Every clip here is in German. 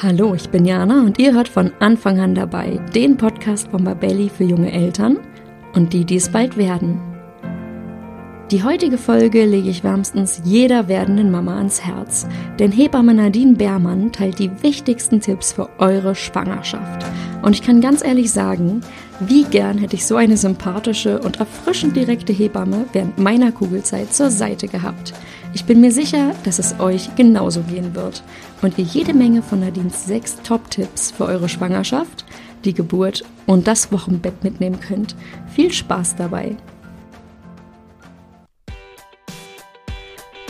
Hallo, ich bin Jana und ihr hört von Anfang an dabei den Podcast von Babelli für junge Eltern und die, die es bald werden. Die heutige Folge lege ich wärmstens jeder werdenden Mama ans Herz, denn Hebamme Nadine Beermann teilt die wichtigsten Tipps für eure Schwangerschaft. Und ich kann ganz ehrlich sagen, wie gern hätte ich so eine sympathische und erfrischend direkte Hebamme während meiner Kugelzeit zur Seite gehabt. Ich bin mir sicher, dass es euch genauso gehen wird und ihr jede Menge von Nadines sechs Top-Tipps für eure Schwangerschaft, die Geburt und das Wochenbett mitnehmen könnt. Viel Spaß dabei!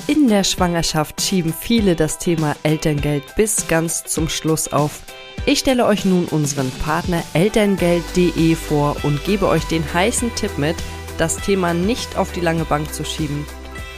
In der Schwangerschaft schieben viele das Thema Elterngeld bis ganz zum Schluss auf. Ich stelle euch nun unseren Partner elterngeld.de vor und gebe euch den heißen Tipp mit, das Thema nicht auf die lange Bank zu schieben.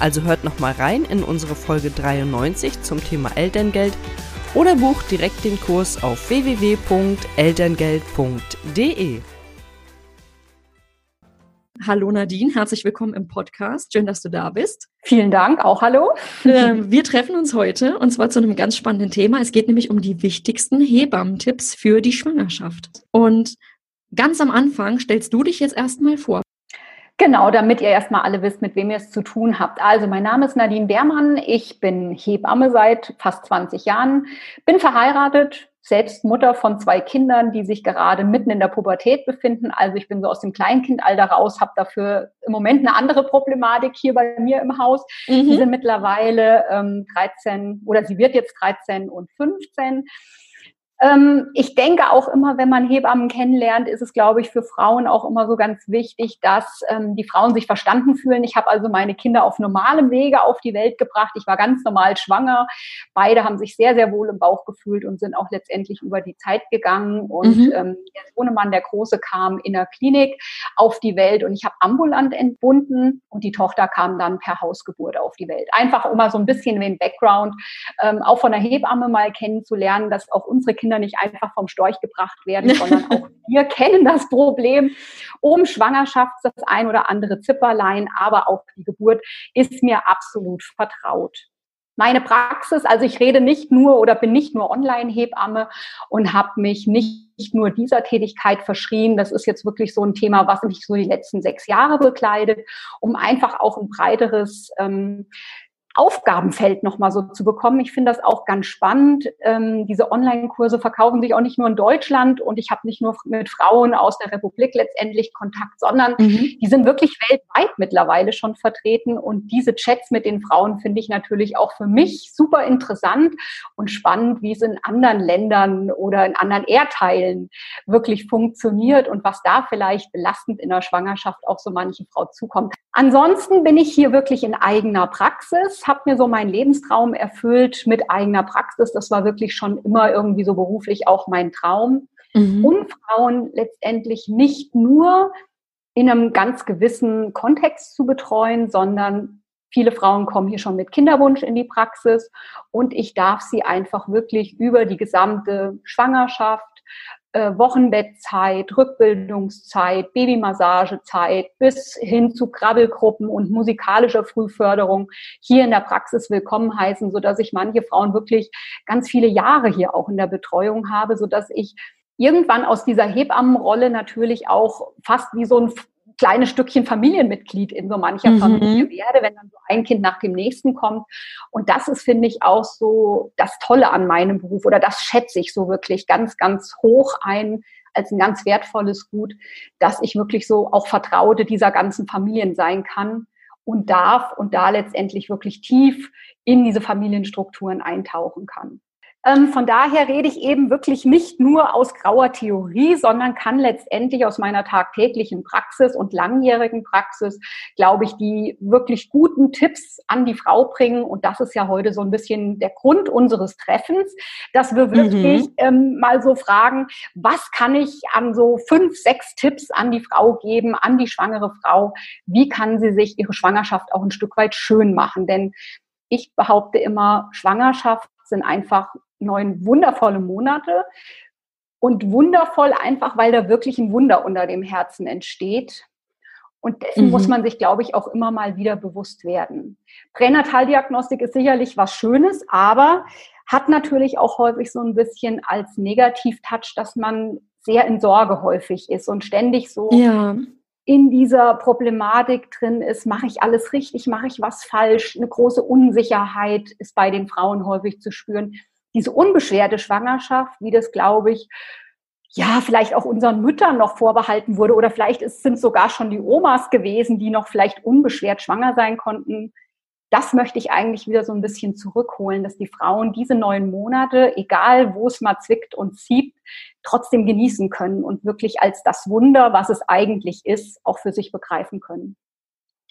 Also hört nochmal rein in unsere Folge 93 zum Thema Elterngeld oder bucht direkt den Kurs auf www.elterngeld.de. Hallo Nadine, herzlich willkommen im Podcast. Schön, dass du da bist. Vielen Dank, auch hallo. Ähm, wir treffen uns heute und zwar zu einem ganz spannenden Thema. Es geht nämlich um die wichtigsten Hebammentipps für die Schwangerschaft. Und ganz am Anfang stellst du dich jetzt erstmal vor. Genau, damit ihr erstmal alle wisst, mit wem ihr es zu tun habt. Also, mein Name ist Nadine Beermann. Ich bin Hebamme seit fast 20 Jahren, bin verheiratet, selbst Mutter von zwei Kindern, die sich gerade mitten in der Pubertät befinden. Also ich bin so aus dem Kleinkindalter raus, habe dafür im Moment eine andere Problematik hier bei mir im Haus. Mhm. Die sind mittlerweile ähm, 13 oder sie wird jetzt 13 und 15. Ähm, ich denke auch immer, wenn man Hebammen kennenlernt, ist es, glaube ich, für Frauen auch immer so ganz wichtig, dass ähm, die Frauen sich verstanden fühlen. Ich habe also meine Kinder auf normalem Wege auf die Welt gebracht. Ich war ganz normal schwanger. Beide haben sich sehr, sehr wohl im Bauch gefühlt und sind auch letztendlich über die Zeit gegangen. Und mhm. ähm, der Sohnemann, der Große, kam in der Klinik auf die Welt und ich habe ambulant entbunden und die Tochter kam dann per Hausgeburt auf die Welt. Einfach um mal so ein bisschen den Background ähm, auch von der Hebamme mal kennenzulernen, dass auch unsere Kinder Kinder nicht einfach vom Storch gebracht werden, sondern auch wir kennen das Problem. Um Schwangerschaft das ein oder andere Zipperlein, aber auch die Geburt ist mir absolut vertraut meine Praxis, also ich rede nicht nur oder bin nicht nur Online-Hebamme und habe mich nicht nur dieser Tätigkeit verschrien. Das ist jetzt wirklich so ein Thema, was mich so die letzten sechs Jahre bekleidet, um einfach auch ein breiteres ähm, Aufgabenfeld nochmal so zu bekommen. Ich finde das auch ganz spannend. Ähm, diese Online-Kurse verkaufen sich auch nicht nur in Deutschland und ich habe nicht nur mit Frauen aus der Republik letztendlich Kontakt, sondern mhm. die sind wirklich weltweit mittlerweile schon vertreten und diese Chats mit den Frauen finde ich natürlich auch für mich super interessant und spannend, wie es in anderen Ländern oder in anderen Erdteilen wirklich funktioniert und was da vielleicht belastend in der Schwangerschaft auch so manche Frau zukommt. Ansonsten bin ich hier wirklich in eigener Praxis, habe mir so meinen Lebenstraum erfüllt mit eigener Praxis. Das war wirklich schon immer irgendwie so beruflich auch mein Traum. Mhm. Und Frauen letztendlich nicht nur in einem ganz gewissen Kontext zu betreuen, sondern viele Frauen kommen hier schon mit Kinderwunsch in die Praxis und ich darf sie einfach wirklich über die gesamte Schwangerschaft, Wochenbettzeit, Rückbildungszeit, Babymassagezeit bis hin zu Krabbelgruppen und musikalischer Frühförderung hier in der Praxis willkommen heißen, so dass ich manche Frauen wirklich ganz viele Jahre hier auch in der Betreuung habe, so dass ich irgendwann aus dieser Hebammenrolle natürlich auch fast wie so ein kleines Stückchen Familienmitglied in so mancher mhm. Familie werde, wenn dann so ein Kind nach dem nächsten kommt. Und das ist, finde ich, auch so das Tolle an meinem Beruf oder das schätze ich so wirklich ganz, ganz hoch ein als ein ganz wertvolles Gut, dass ich wirklich so auch Vertraute dieser ganzen Familien sein kann und darf und da letztendlich wirklich tief in diese Familienstrukturen eintauchen kann. Ähm, von daher rede ich eben wirklich nicht nur aus grauer Theorie, sondern kann letztendlich aus meiner tagtäglichen Praxis und langjährigen Praxis, glaube ich, die wirklich guten Tipps an die Frau bringen. Und das ist ja heute so ein bisschen der Grund unseres Treffens, dass wir wirklich mhm. ähm, mal so fragen, was kann ich an so fünf, sechs Tipps an die Frau geben, an die schwangere Frau? Wie kann sie sich ihre Schwangerschaft auch ein Stück weit schön machen? Denn ich behaupte immer, Schwangerschaft sind einfach neun wundervolle Monate und wundervoll einfach, weil da wirklich ein Wunder unter dem Herzen entsteht. Und dessen mhm. muss man sich, glaube ich, auch immer mal wieder bewusst werden. Pränataldiagnostik ist sicherlich was Schönes, aber hat natürlich auch häufig so ein bisschen als Negativ-Touch, dass man sehr in Sorge häufig ist und ständig so ja. in dieser Problematik drin ist, mache ich alles richtig, mache ich was falsch. Eine große Unsicherheit ist bei den Frauen häufig zu spüren diese unbeschwerte Schwangerschaft, wie das, glaube ich, ja, vielleicht auch unseren Müttern noch vorbehalten wurde oder vielleicht sind sogar schon die Omas gewesen, die noch vielleicht unbeschwert schwanger sein konnten. Das möchte ich eigentlich wieder so ein bisschen zurückholen, dass die Frauen diese neun Monate, egal wo es mal zwickt und zieht, trotzdem genießen können und wirklich als das Wunder, was es eigentlich ist, auch für sich begreifen können.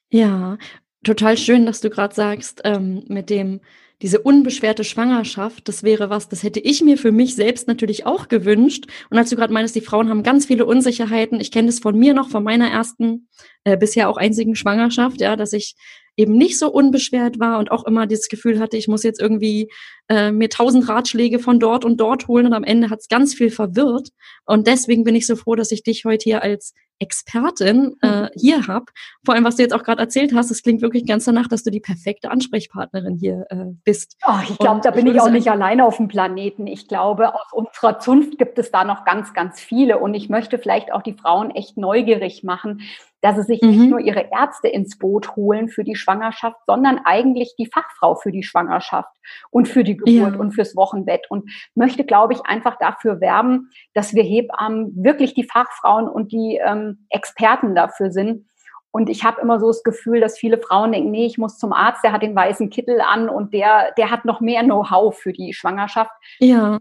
Ja, total schön, dass du gerade sagst, ähm, mit dem, diese unbeschwerte Schwangerschaft, das wäre was, das hätte ich mir für mich selbst natürlich auch gewünscht. Und als du gerade meinst, die Frauen haben ganz viele Unsicherheiten. Ich kenne das von mir noch, von meiner ersten, äh, bisher auch einzigen Schwangerschaft, ja, dass ich eben nicht so unbeschwert war und auch immer dieses Gefühl hatte, ich muss jetzt irgendwie äh, mir tausend Ratschläge von dort und dort holen und am Ende hat es ganz viel verwirrt. Und deswegen bin ich so froh, dass ich dich heute hier als Expertin äh, mhm. hier hab. Vor allem, was du jetzt auch gerade erzählt hast, es klingt wirklich ganz danach, dass du die perfekte Ansprechpartnerin hier äh, bist. Oh, ich glaube, da bin ich, ich auch nicht alleine auf dem Planeten. Ich glaube, aus unserer Zunft gibt es da noch ganz, ganz viele. Und ich möchte vielleicht auch die Frauen echt neugierig machen, dass sie sich mhm. nicht nur ihre Ärzte ins Boot holen für die Schwangerschaft, sondern eigentlich die Fachfrau für die Schwangerschaft und für die Geburt ja. und fürs Wochenbett und möchte, glaube ich, einfach dafür werben, dass wir Hebammen wirklich die Fachfrauen und die ähm, Experten dafür sind. Und ich habe immer so das Gefühl, dass viele Frauen denken, nee, ich muss zum Arzt, der hat den weißen Kittel an und der, der hat noch mehr Know-how für die Schwangerschaft. Ja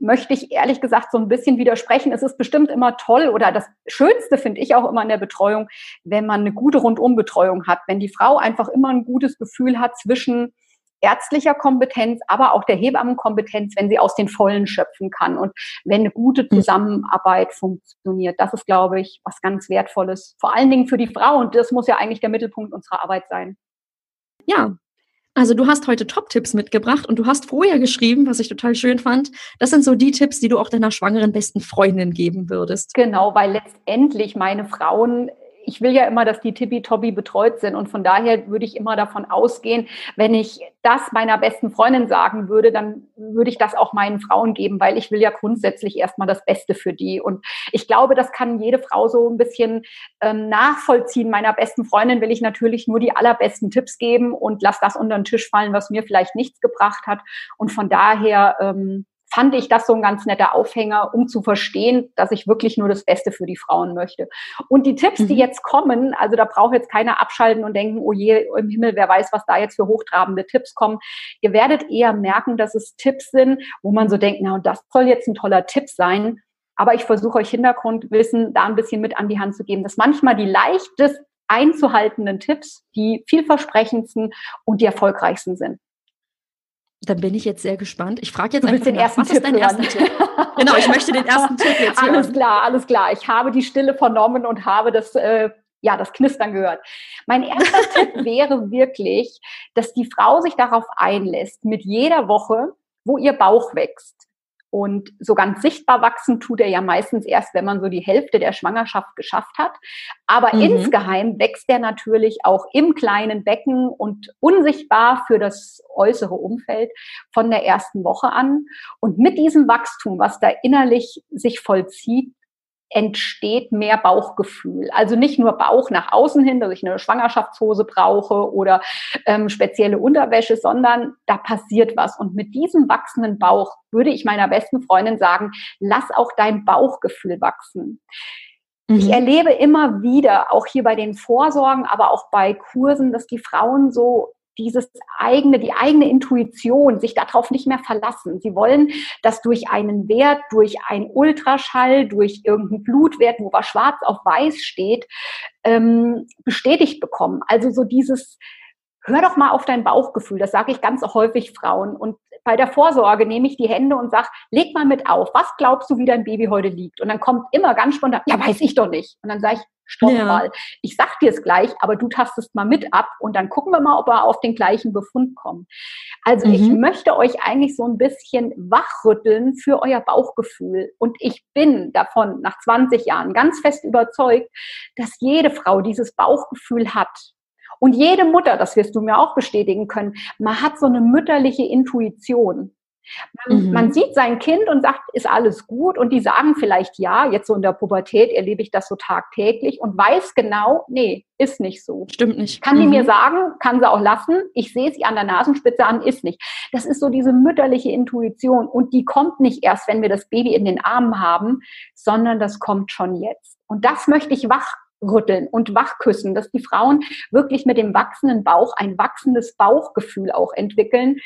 möchte ich ehrlich gesagt so ein bisschen widersprechen. Es ist bestimmt immer toll oder das Schönste finde ich auch immer in der Betreuung, wenn man eine gute Rundumbetreuung hat, wenn die Frau einfach immer ein gutes Gefühl hat zwischen ärztlicher Kompetenz, aber auch der Hebammenkompetenz, wenn sie aus den Vollen schöpfen kann und wenn eine gute mhm. Zusammenarbeit funktioniert. Das ist, glaube ich, was ganz Wertvolles, vor allen Dingen für die Frau und das muss ja eigentlich der Mittelpunkt unserer Arbeit sein. Ja, also du hast heute Top-Tipps mitgebracht und du hast vorher geschrieben, was ich total schön fand. Das sind so die Tipps, die du auch deiner schwangeren besten Freundin geben würdest. Genau, weil letztendlich meine Frauen ich will ja immer, dass die tippitoppi betreut sind. Und von daher würde ich immer davon ausgehen, wenn ich das meiner besten Freundin sagen würde, dann würde ich das auch meinen Frauen geben, weil ich will ja grundsätzlich erstmal das Beste für die. Und ich glaube, das kann jede Frau so ein bisschen ähm, nachvollziehen. Meiner besten Freundin will ich natürlich nur die allerbesten Tipps geben und lass das unter den Tisch fallen, was mir vielleicht nichts gebracht hat. Und von daher ähm, fand ich das so ein ganz netter Aufhänger, um zu verstehen, dass ich wirklich nur das Beste für die Frauen möchte. Und die Tipps, die mhm. jetzt kommen, also da braucht jetzt keiner abschalten und denken, oh je, im Himmel, wer weiß, was da jetzt für hochtrabende Tipps kommen. Ihr werdet eher merken, dass es Tipps sind, wo man so denkt, na, und das soll jetzt ein toller Tipp sein. Aber ich versuche euch Hintergrundwissen da ein bisschen mit an die Hand zu geben, dass manchmal die leichtesten einzuhaltenden Tipps die vielversprechendsten und die erfolgreichsten sind. Dann bin ich jetzt sehr gespannt. Ich frage jetzt du einfach den nach, ersten was Tipp ist dein erster Tipp? genau, ich möchte den ersten Tipp jetzt hören. Alles klar, alles klar. Ich habe die Stille vernommen und habe das, äh, ja, das Knistern gehört. Mein erster Tipp wäre wirklich, dass die Frau sich darauf einlässt, mit jeder Woche, wo ihr Bauch wächst, und so ganz sichtbar wachsen tut er ja meistens erst, wenn man so die Hälfte der Schwangerschaft geschafft hat. Aber mhm. insgeheim wächst er natürlich auch im kleinen Becken und unsichtbar für das äußere Umfeld von der ersten Woche an. Und mit diesem Wachstum, was da innerlich sich vollzieht, entsteht mehr Bauchgefühl. Also nicht nur Bauch nach außen hin, dass ich eine Schwangerschaftshose brauche oder ähm, spezielle Unterwäsche, sondern da passiert was. Und mit diesem wachsenden Bauch würde ich meiner besten Freundin sagen, lass auch dein Bauchgefühl wachsen. Ich mhm. erlebe immer wieder, auch hier bei den Vorsorgen, aber auch bei Kursen, dass die Frauen so dieses eigene, die eigene Intuition, sich darauf nicht mehr verlassen. Sie wollen das durch einen Wert, durch einen Ultraschall, durch irgendeinen Blutwert, wo was schwarz auf weiß steht, ähm, bestätigt bekommen. Also so dieses, hör doch mal auf dein Bauchgefühl. Das sage ich ganz häufig Frauen. Und bei der Vorsorge nehme ich die Hände und sage, leg mal mit auf. Was glaubst du, wie dein Baby heute liegt? Und dann kommt immer ganz spontan, ja, weiß ich doch nicht. Und dann sage ich, stopp ja. mal. Ich sag dir es gleich, aber du tastest mal mit ab und dann gucken wir mal, ob wir auf den gleichen Befund kommen. Also mhm. ich möchte euch eigentlich so ein bisschen wachrütteln für euer Bauchgefühl. Und ich bin davon nach 20 Jahren ganz fest überzeugt, dass jede Frau dieses Bauchgefühl hat. Und jede Mutter, das wirst du mir auch bestätigen können, man hat so eine mütterliche Intuition. Man, mhm. man, sieht sein Kind und sagt, ist alles gut? Und die sagen vielleicht ja, jetzt so in der Pubertät erlebe ich das so tagtäglich und weiß genau, nee, ist nicht so. Stimmt nicht. Kann mhm. die mir sagen, kann sie auch lassen. Ich sehe sie an der Nasenspitze an, ist nicht. Das ist so diese mütterliche Intuition und die kommt nicht erst, wenn wir das Baby in den Armen haben, sondern das kommt schon jetzt. Und das möchte ich wach rütteln und wachküssen, dass die Frauen wirklich mit dem wachsenden Bauch ein wachsendes Bauchgefühl auch entwickeln,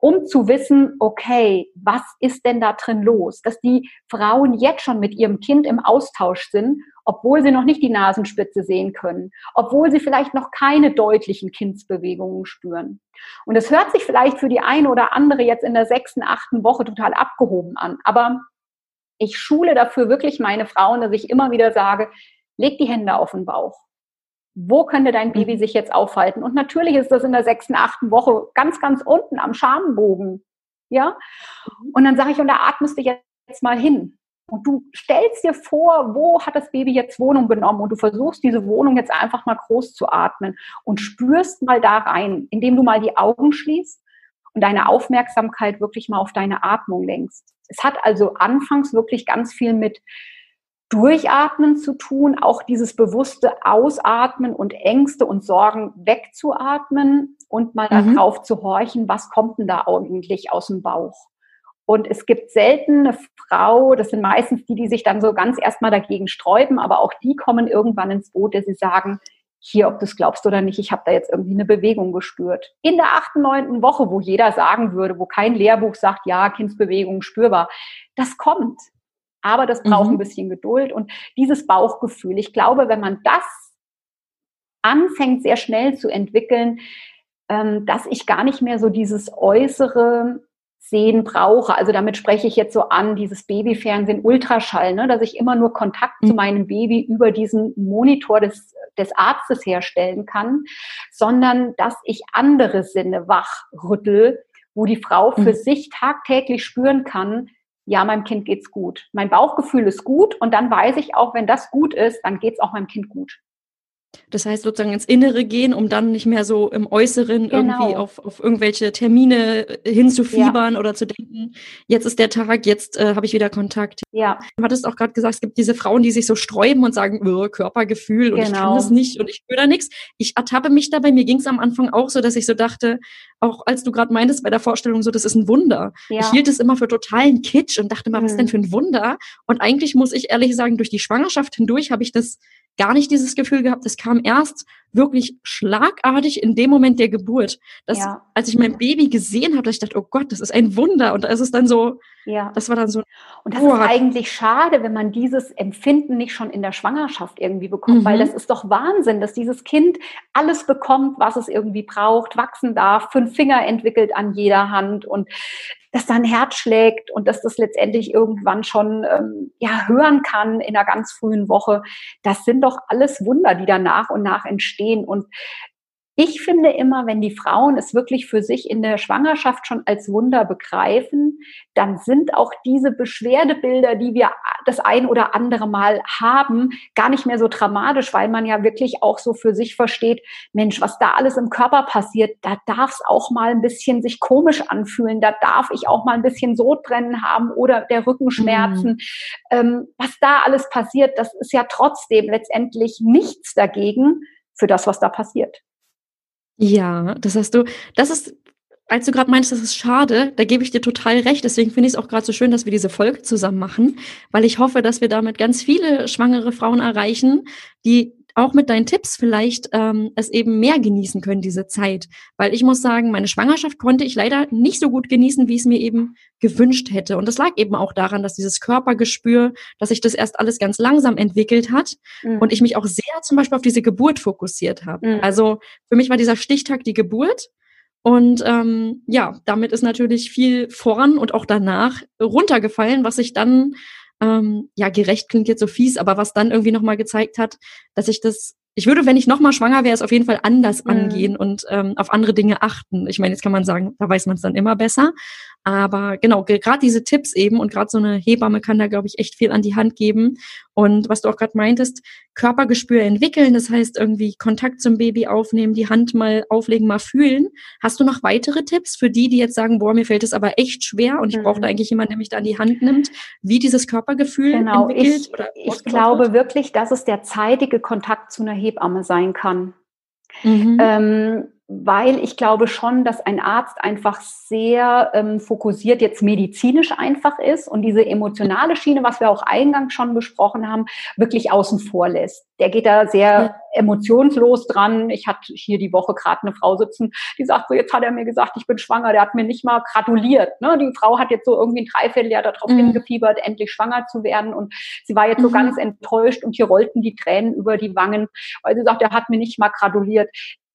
um zu wissen, okay, was ist denn da drin los? Dass die Frauen jetzt schon mit ihrem Kind im Austausch sind, obwohl sie noch nicht die Nasenspitze sehen können, obwohl sie vielleicht noch keine deutlichen Kindsbewegungen spüren. Und es hört sich vielleicht für die eine oder andere jetzt in der sechsten, achten Woche total abgehoben an, aber ich schule dafür wirklich meine Frauen, dass ich immer wieder sage, leg die Hände auf den Bauch. Wo könnte dein Baby mhm. sich jetzt aufhalten? Und natürlich ist das in der sechsten, achten Woche ganz, ganz unten am Schambogen. Ja? Mhm. Und dann sage ich, und da atmest du jetzt mal hin. Und du stellst dir vor, wo hat das Baby jetzt Wohnung genommen? Und du versuchst diese Wohnung jetzt einfach mal groß zu atmen und spürst mal da rein, indem du mal die Augen schließt und deine Aufmerksamkeit wirklich mal auf deine Atmung lenkst. Es hat also anfangs wirklich ganz viel mit Durchatmen zu tun, auch dieses bewusste Ausatmen und Ängste und Sorgen wegzuatmen und mal mhm. darauf zu horchen, was kommt denn da eigentlich aus dem Bauch. Und es gibt selten eine Frau, das sind meistens die, die sich dann so ganz erstmal dagegen sträuben, aber auch die kommen irgendwann ins Boot, dass sie sagen, hier, ob du es glaubst oder nicht, ich habe da jetzt irgendwie eine Bewegung gespürt. In der achten, neunten Woche, wo jeder sagen würde, wo kein Lehrbuch sagt, ja, Kindsbewegung spürbar, das kommt. Aber das braucht mhm. ein bisschen Geduld und dieses Bauchgefühl. Ich glaube, wenn man das anfängt, sehr schnell zu entwickeln, ähm, dass ich gar nicht mehr so dieses äußere Sehen brauche. Also damit spreche ich jetzt so an, dieses Babyfernsehen, Ultraschall, ne, dass ich immer nur Kontakt mhm. zu meinem Baby über diesen Monitor des, des Arztes herstellen kann, sondern dass ich andere Sinne wachrüttel, wo die Frau für mhm. sich tagtäglich spüren kann, ja, meinem Kind geht's gut. Mein Bauchgefühl ist gut und dann weiß ich auch, wenn das gut ist, dann geht's auch meinem Kind gut. Das heißt sozusagen ins Innere gehen, um dann nicht mehr so im Äußeren genau. irgendwie auf, auf irgendwelche Termine äh, hinzufiebern ja. oder zu denken, jetzt ist der Tag, jetzt äh, habe ich wieder Kontakt. Ja. Du hattest auch gerade gesagt, es gibt diese Frauen, die sich so sträuben und sagen, oh, Körpergefühl und genau. ich kann das nicht und ich spüre da nichts. Ich ertappe mich dabei, mir ging es am Anfang auch so, dass ich so dachte, auch als du gerade meintest bei der Vorstellung so, das ist ein Wunder. Ja. Ich hielt es immer für totalen Kitsch und dachte mal, mhm. was denn für ein Wunder? Und eigentlich muss ich ehrlich sagen, durch die Schwangerschaft hindurch habe ich das gar nicht dieses Gefühl gehabt. Es kam erst wirklich schlagartig in dem Moment der Geburt. Dass, ja. als ich mein Baby gesehen habe, dass ich dachte, oh Gott, das ist ein Wunder. Und da ist es dann so, ja. das war dann so. Und das oh, ist eigentlich schade, wenn man dieses Empfinden nicht schon in der Schwangerschaft irgendwie bekommt, mhm. weil das ist doch Wahnsinn, dass dieses Kind alles bekommt, was es irgendwie braucht, wachsen darf, fünf Finger entwickelt an jeder Hand und dass da ein Herz schlägt und dass das letztendlich irgendwann schon ähm, ja hören kann in einer ganz frühen Woche. Das sind doch alles Wunder, die da nach und nach entstehen. Und ich finde immer, wenn die Frauen es wirklich für sich in der Schwangerschaft schon als Wunder begreifen, dann sind auch diese Beschwerdebilder, die wir das ein oder andere Mal haben, gar nicht mehr so dramatisch, weil man ja wirklich auch so für sich versteht, Mensch, was da alles im Körper passiert, da darf es auch mal ein bisschen sich komisch anfühlen, da darf ich auch mal ein bisschen Sodbrennen haben oder der Rückenschmerzen. Mhm. Ähm, was da alles passiert, das ist ja trotzdem letztendlich nichts dagegen für das, was da passiert. Ja, das hast du, das ist als du gerade meinst, das ist schade, da gebe ich dir total recht. Deswegen finde ich es auch gerade so schön, dass wir diese Folge zusammen machen, weil ich hoffe, dass wir damit ganz viele schwangere Frauen erreichen, die auch mit deinen Tipps vielleicht ähm, es eben mehr genießen können, diese Zeit. Weil ich muss sagen, meine Schwangerschaft konnte ich leider nicht so gut genießen, wie ich es mir eben gewünscht hätte. Und das lag eben auch daran, dass dieses Körpergespür, dass sich das erst alles ganz langsam entwickelt hat mhm. und ich mich auch sehr zum Beispiel auf diese Geburt fokussiert habe. Mhm. Also für mich war dieser Stichtag die Geburt. Und ähm, ja, damit ist natürlich viel voran und auch danach runtergefallen, was ich dann ähm, ja, gerecht klingt jetzt so fies, aber was dann irgendwie nochmal gezeigt hat, dass ich das ich würde, wenn ich nochmal schwanger wäre, es auf jeden Fall anders mhm. angehen und ähm, auf andere Dinge achten. Ich meine, jetzt kann man sagen, da weiß man es dann immer besser. Aber genau, gerade diese Tipps eben und gerade so eine Hebamme kann da, glaube ich, echt viel an die Hand geben. Und was du auch gerade meintest, Körpergespür entwickeln, das heißt irgendwie Kontakt zum Baby aufnehmen, die Hand mal auflegen, mal fühlen. Hast du noch weitere Tipps für die, die jetzt sagen, boah, mir fällt es aber echt schwer und ich mhm. brauche da eigentlich jemanden, der mich da an die Hand nimmt, wie dieses Körpergefühl genau. entwickelt? Ich, oder ich glaube wird? wirklich, dass es der zeitige Kontakt zu einer Hebamme sein kann. Mhm. Ähm, weil ich glaube schon, dass ein Arzt einfach sehr ähm, fokussiert jetzt medizinisch einfach ist und diese emotionale Schiene, was wir auch eingangs schon besprochen haben, wirklich außen vor lässt. Der geht da sehr ja. emotionslos dran. Ich hatte hier die Woche gerade eine Frau sitzen, die sagt so, jetzt hat er mir gesagt, ich bin schwanger. Der hat mir nicht mal gratuliert. Ne? Die Frau hat jetzt so irgendwie ein Dreivierteljahr darauf mhm. hingefiebert, endlich schwanger zu werden. Und sie war jetzt mhm. so ganz enttäuscht und hier rollten die Tränen über die Wangen, weil sie sagt, er hat mir nicht mal gratuliert.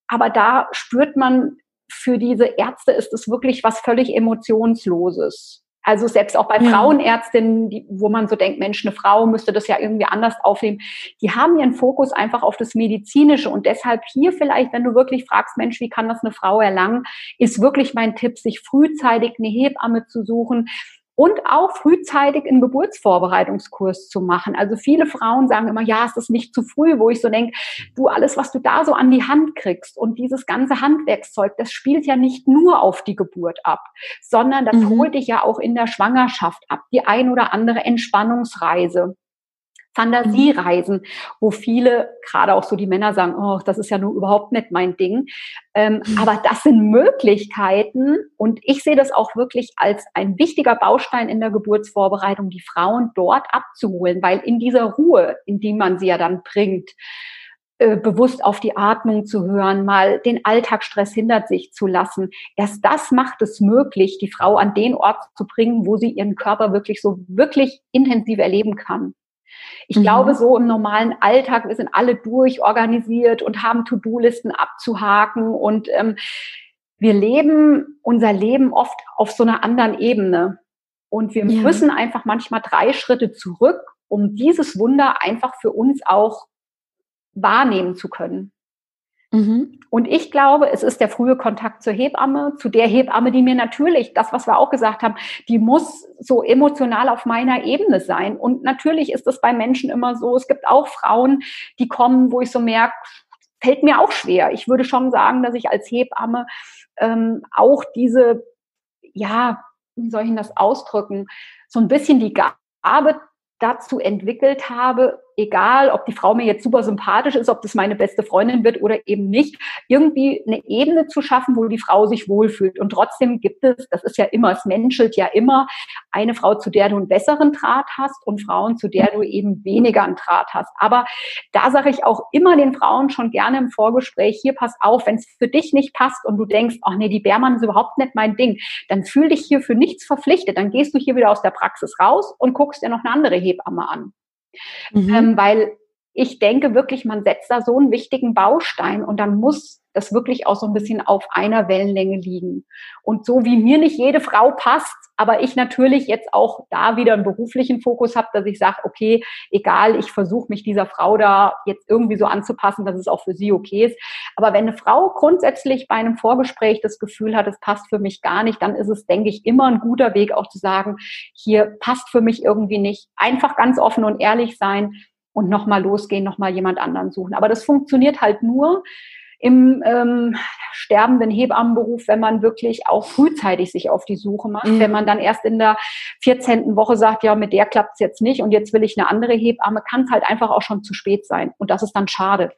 Aber da spürt man, für diese Ärzte ist es wirklich was völlig Emotionsloses. Also selbst auch bei ja. Frauenärztinnen, die, wo man so denkt, Mensch, eine Frau müsste das ja irgendwie anders aufnehmen, die haben ihren Fokus einfach auf das Medizinische. Und deshalb hier vielleicht, wenn du wirklich fragst, Mensch, wie kann das eine Frau erlangen, ist wirklich mein Tipp, sich frühzeitig eine Hebamme zu suchen, und auch frühzeitig einen Geburtsvorbereitungskurs zu machen. Also viele Frauen sagen immer, ja, es ist nicht zu früh, wo ich so denke, du, alles, was du da so an die Hand kriegst und dieses ganze Handwerkszeug, das spielt ja nicht nur auf die Geburt ab, sondern das mhm. holt dich ja auch in der Schwangerschaft ab, die ein oder andere Entspannungsreise. Fantasiereisen, wo viele, gerade auch so die Männer sagen, oh, das ist ja nur überhaupt nicht mein Ding. Ähm, mhm. Aber das sind Möglichkeiten und ich sehe das auch wirklich als ein wichtiger Baustein in der Geburtsvorbereitung, die Frauen dort abzuholen, weil in dieser Ruhe, in die man sie ja dann bringt, äh, bewusst auf die Atmung zu hören, mal den Alltagsstress hinter sich zu lassen. Erst das macht es möglich, die Frau an den Ort zu bringen, wo sie ihren Körper wirklich so wirklich intensiv erleben kann. Ich mhm. glaube, so im normalen Alltag, wir sind alle durchorganisiert und haben To-Do-Listen abzuhaken und ähm, wir leben unser Leben oft auf so einer anderen Ebene. Und wir ja. müssen einfach manchmal drei Schritte zurück, um dieses Wunder einfach für uns auch wahrnehmen zu können. Mhm. Und ich glaube, es ist der frühe Kontakt zur Hebamme, zu der Hebamme, die mir natürlich, das, was wir auch gesagt haben, die muss so emotional auf meiner Ebene sein. Und natürlich ist es bei Menschen immer so, es gibt auch Frauen, die kommen, wo ich so merke, fällt mir auch schwer. Ich würde schon sagen, dass ich als Hebamme ähm, auch diese, ja, wie soll ich denn das ausdrücken, so ein bisschen die Gabe dazu entwickelt habe, egal ob die Frau mir jetzt super sympathisch ist, ob das meine beste Freundin wird oder eben nicht, irgendwie eine Ebene zu schaffen, wo die Frau sich wohlfühlt. Und trotzdem gibt es, das ist ja immer, es menschelt ja immer, eine Frau, zu der du einen besseren Draht hast und Frauen, zu der du eben weniger einen Draht hast. Aber da sage ich auch immer den Frauen schon gerne im Vorgespräch, hier pass auf, wenn es für dich nicht passt und du denkst, ach nee, die Bärmann ist überhaupt nicht mein Ding, dann fühl dich hier für nichts verpflichtet. Dann gehst du hier wieder aus der Praxis raus und guckst dir noch eine andere Hebamme an mhm. ähm, weil ich denke wirklich, man setzt da so einen wichtigen Baustein und dann muss das wirklich auch so ein bisschen auf einer Wellenlänge liegen. Und so wie mir nicht jede Frau passt, aber ich natürlich jetzt auch da wieder einen beruflichen Fokus habe, dass ich sage, okay, egal, ich versuche mich dieser Frau da jetzt irgendwie so anzupassen, dass es auch für sie okay ist. Aber wenn eine Frau grundsätzlich bei einem Vorgespräch das Gefühl hat, es passt für mich gar nicht, dann ist es, denke ich, immer ein guter Weg auch zu sagen, hier passt für mich irgendwie nicht. Einfach ganz offen und ehrlich sein und nochmal losgehen, nochmal jemand anderen suchen. Aber das funktioniert halt nur, im ähm, sterbenden Hebammenberuf, wenn man wirklich auch frühzeitig sich auf die Suche macht. Mhm. Wenn man dann erst in der 14. Woche sagt, ja, mit der klappt es jetzt nicht und jetzt will ich eine andere Hebamme, kann es halt einfach auch schon zu spät sein. Und das ist dann schade.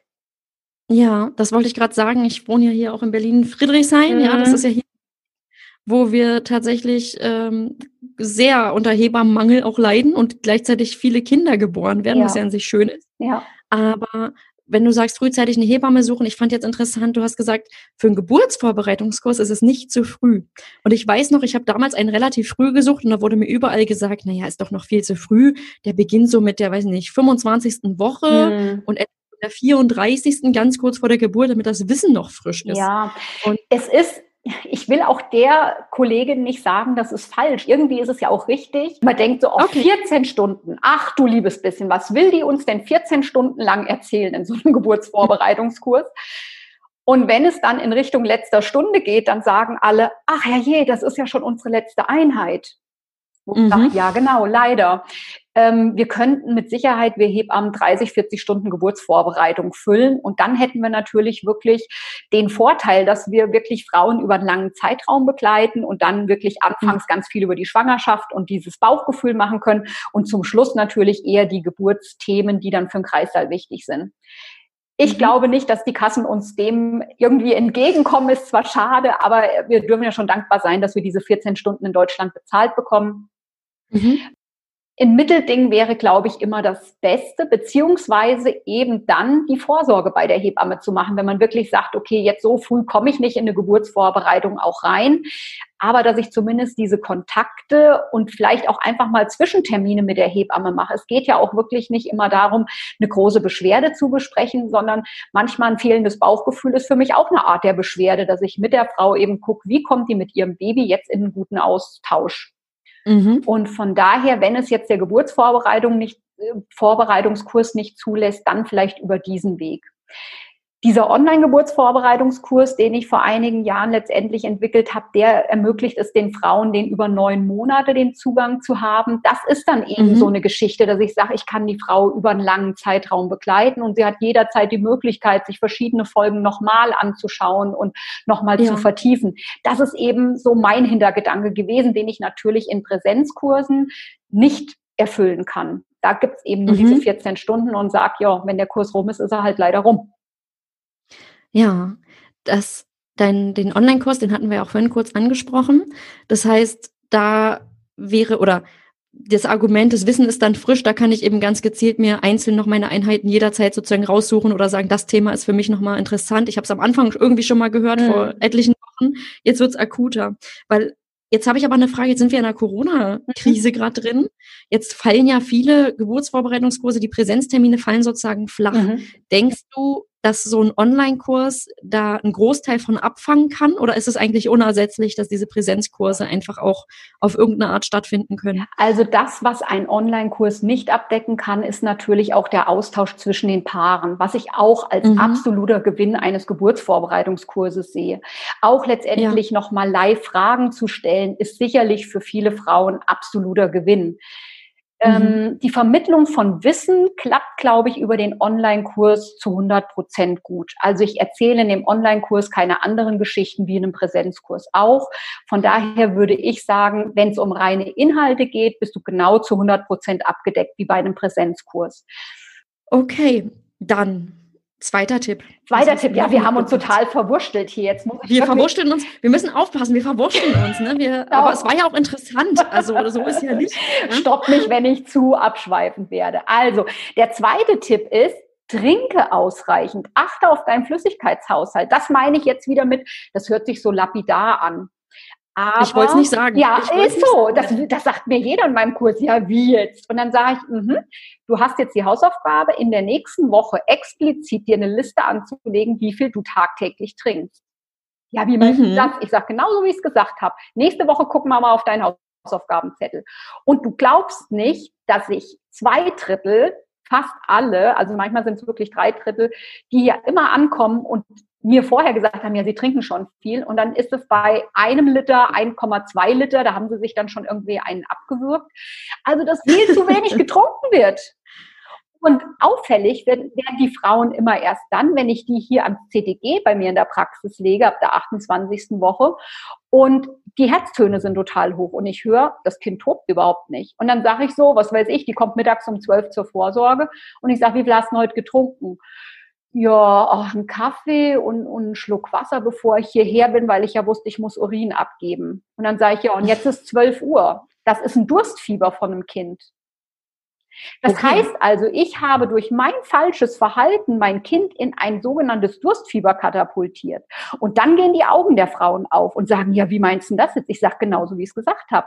Ja, das wollte ich gerade sagen. Ich wohne ja hier auch in Berlin Friedrichshain. Mhm. Ja, das mhm. ist ja hier wo wir tatsächlich ähm, sehr unter Hebammenmangel auch leiden und gleichzeitig viele Kinder geboren werden, ja. was ja an sich schön ist. Ja. Aber wenn du sagst, frühzeitig eine Hebamme suchen, ich fand jetzt interessant, du hast gesagt, für einen Geburtsvorbereitungskurs ist es nicht zu früh. Und ich weiß noch, ich habe damals einen relativ früh gesucht und da wurde mir überall gesagt, naja, ist doch noch viel zu früh. Der beginnt so mit der, weiß nicht, 25. Woche mhm. und der 34. ganz kurz vor der Geburt, damit das Wissen noch frisch ist. Ja, und es ist ich will auch der Kollegin nicht sagen, das ist falsch. Irgendwie ist es ja auch richtig. Man denkt so auf okay. 14 Stunden. Ach du liebes bisschen, was will die uns denn 14 Stunden lang erzählen in so einem Geburtsvorbereitungskurs? Und wenn es dann in Richtung letzter Stunde geht, dann sagen alle, ach herrje, das ist ja schon unsere letzte Einheit. Mhm. Sage, ja, genau, leider. Ähm, wir könnten mit Sicherheit, wir Hebammen 30, 40 Stunden Geburtsvorbereitung füllen. Und dann hätten wir natürlich wirklich den Vorteil, dass wir wirklich Frauen über einen langen Zeitraum begleiten und dann wirklich anfangs mhm. ganz viel über die Schwangerschaft und dieses Bauchgefühl machen können und zum Schluss natürlich eher die Geburtsthemen, die dann für den Kreißsaal wichtig sind. Ich mhm. glaube nicht, dass die Kassen uns dem irgendwie entgegenkommen. Ist zwar schade, aber wir dürfen ja schon dankbar sein, dass wir diese 14 Stunden in Deutschland bezahlt bekommen. Mhm. Ein Mittelding wäre, glaube ich, immer das Beste, beziehungsweise eben dann die Vorsorge bei der Hebamme zu machen, wenn man wirklich sagt, okay, jetzt so früh komme ich nicht in eine Geburtsvorbereitung auch rein, aber dass ich zumindest diese Kontakte und vielleicht auch einfach mal Zwischentermine mit der Hebamme mache. Es geht ja auch wirklich nicht immer darum, eine große Beschwerde zu besprechen, sondern manchmal ein fehlendes Bauchgefühl ist für mich auch eine Art der Beschwerde, dass ich mit der Frau eben gucke, wie kommt die mit ihrem Baby jetzt in einen guten Austausch. Mhm. Und von daher, wenn es jetzt der Geburtsvorbereitung nicht, äh, Vorbereitungskurs nicht zulässt, dann vielleicht über diesen Weg. Dieser Online-Geburtsvorbereitungskurs, den ich vor einigen Jahren letztendlich entwickelt habe, der ermöglicht es den Frauen, den über neun Monate den Zugang zu haben. Das ist dann eben mhm. so eine Geschichte, dass ich sage, ich kann die Frau über einen langen Zeitraum begleiten und sie hat jederzeit die Möglichkeit, sich verschiedene Folgen nochmal anzuschauen und nochmal ja. zu vertiefen. Das ist eben so mein Hintergedanke gewesen, den ich natürlich in Präsenzkursen nicht erfüllen kann. Da gibt's eben nur mhm. diese 14 Stunden und sag, ja, wenn der Kurs rum ist, ist er halt leider rum. Ja, das, dein, den Online-Kurs, den hatten wir auch vorhin kurz angesprochen. Das heißt, da wäre oder das Argument, das Wissen ist dann frisch, da kann ich eben ganz gezielt mir einzeln noch meine Einheiten jederzeit sozusagen raussuchen oder sagen, das Thema ist für mich nochmal interessant. Ich habe es am Anfang irgendwie schon mal gehört, mhm. vor etlichen Wochen. Jetzt wird's akuter. Weil Jetzt habe ich aber eine Frage, jetzt sind wir in einer Corona-Krise mhm. gerade drin. Jetzt fallen ja viele Geburtsvorbereitungskurse, die Präsenztermine fallen sozusagen flach. Mhm. Denkst du, dass so ein Online-Kurs da einen Großteil von abfangen kann? Oder ist es eigentlich unersetzlich, dass diese Präsenzkurse einfach auch auf irgendeine Art stattfinden können? Also das, was ein Online-Kurs nicht abdecken kann, ist natürlich auch der Austausch zwischen den Paaren, was ich auch als mhm. absoluter Gewinn eines Geburtsvorbereitungskurses sehe. Auch letztendlich ja. nochmal live Fragen zu stellen, ist sicherlich für viele Frauen absoluter Gewinn. Mhm. Ähm, die Vermittlung von Wissen klappt, glaube ich, über den Online-Kurs zu 100 Prozent gut. Also ich erzähle in dem Online-Kurs keine anderen Geschichten wie in einem Präsenzkurs auch. Von daher würde ich sagen, wenn es um reine Inhalte geht, bist du genau zu 100 Prozent abgedeckt wie bei einem Präsenzkurs. Okay, dann Zweiter Tipp. Zweiter Tipp, ja, wir haben uns total verwurschtelt hier. Jetzt muss ich wir verwurschteln uns, wir müssen aufpassen, wir verwurschteln uns. Ne? Wir, genau. Aber es war ja auch interessant, also so ist ja nicht. Ne? Stopp mich, wenn ich zu abschweifend werde. Also, der zweite Tipp ist, trinke ausreichend, achte auf deinen Flüssigkeitshaushalt. Das meine ich jetzt wieder mit, das hört sich so lapidar an. Aber, ich wollte es nicht sagen. Ja, ist so. Das, das sagt mir jeder in meinem Kurs. Ja, wie jetzt? Und dann sage ich, mh, du hast jetzt die Hausaufgabe, in der nächsten Woche explizit dir eine Liste anzulegen, wie viel du tagtäglich trinkst. Ja, wie meinst mhm. du das? Ich sage genauso, wie ich es gesagt habe. Nächste Woche gucken wir mal auf deinen Hausaufgabenzettel. Und du glaubst nicht, dass ich zwei Drittel fast alle, also manchmal sind es wirklich drei Drittel, die ja immer ankommen und mir vorher gesagt haben, ja, sie trinken schon viel. Und dann ist es bei einem Liter 1,2 Liter, da haben sie sich dann schon irgendwie einen abgewürgt. Also, dass viel zu wenig getrunken wird. Und auffällig werden, die Frauen immer erst dann, wenn ich die hier am CDG bei mir in der Praxis lege, ab der 28. Woche. Und die Herztöne sind total hoch. Und ich höre, das Kind tobt überhaupt nicht. Und dann sage ich so, was weiß ich, die kommt mittags um 12 zur Vorsorge. Und ich sage, wie viel hast du heute getrunken? Ja, oh, einen Kaffee und, und einen Schluck Wasser, bevor ich hierher bin, weil ich ja wusste, ich muss Urin abgeben. Und dann sage ich, ja, und jetzt ist 12 Uhr. Das ist ein Durstfieber von einem Kind. Das okay. heißt also, ich habe durch mein falsches Verhalten mein Kind in ein sogenanntes Durstfieber katapultiert. Und dann gehen die Augen der Frauen auf und sagen, ja, wie meinst du das jetzt? Ich sage genauso, wie ich es gesagt habe.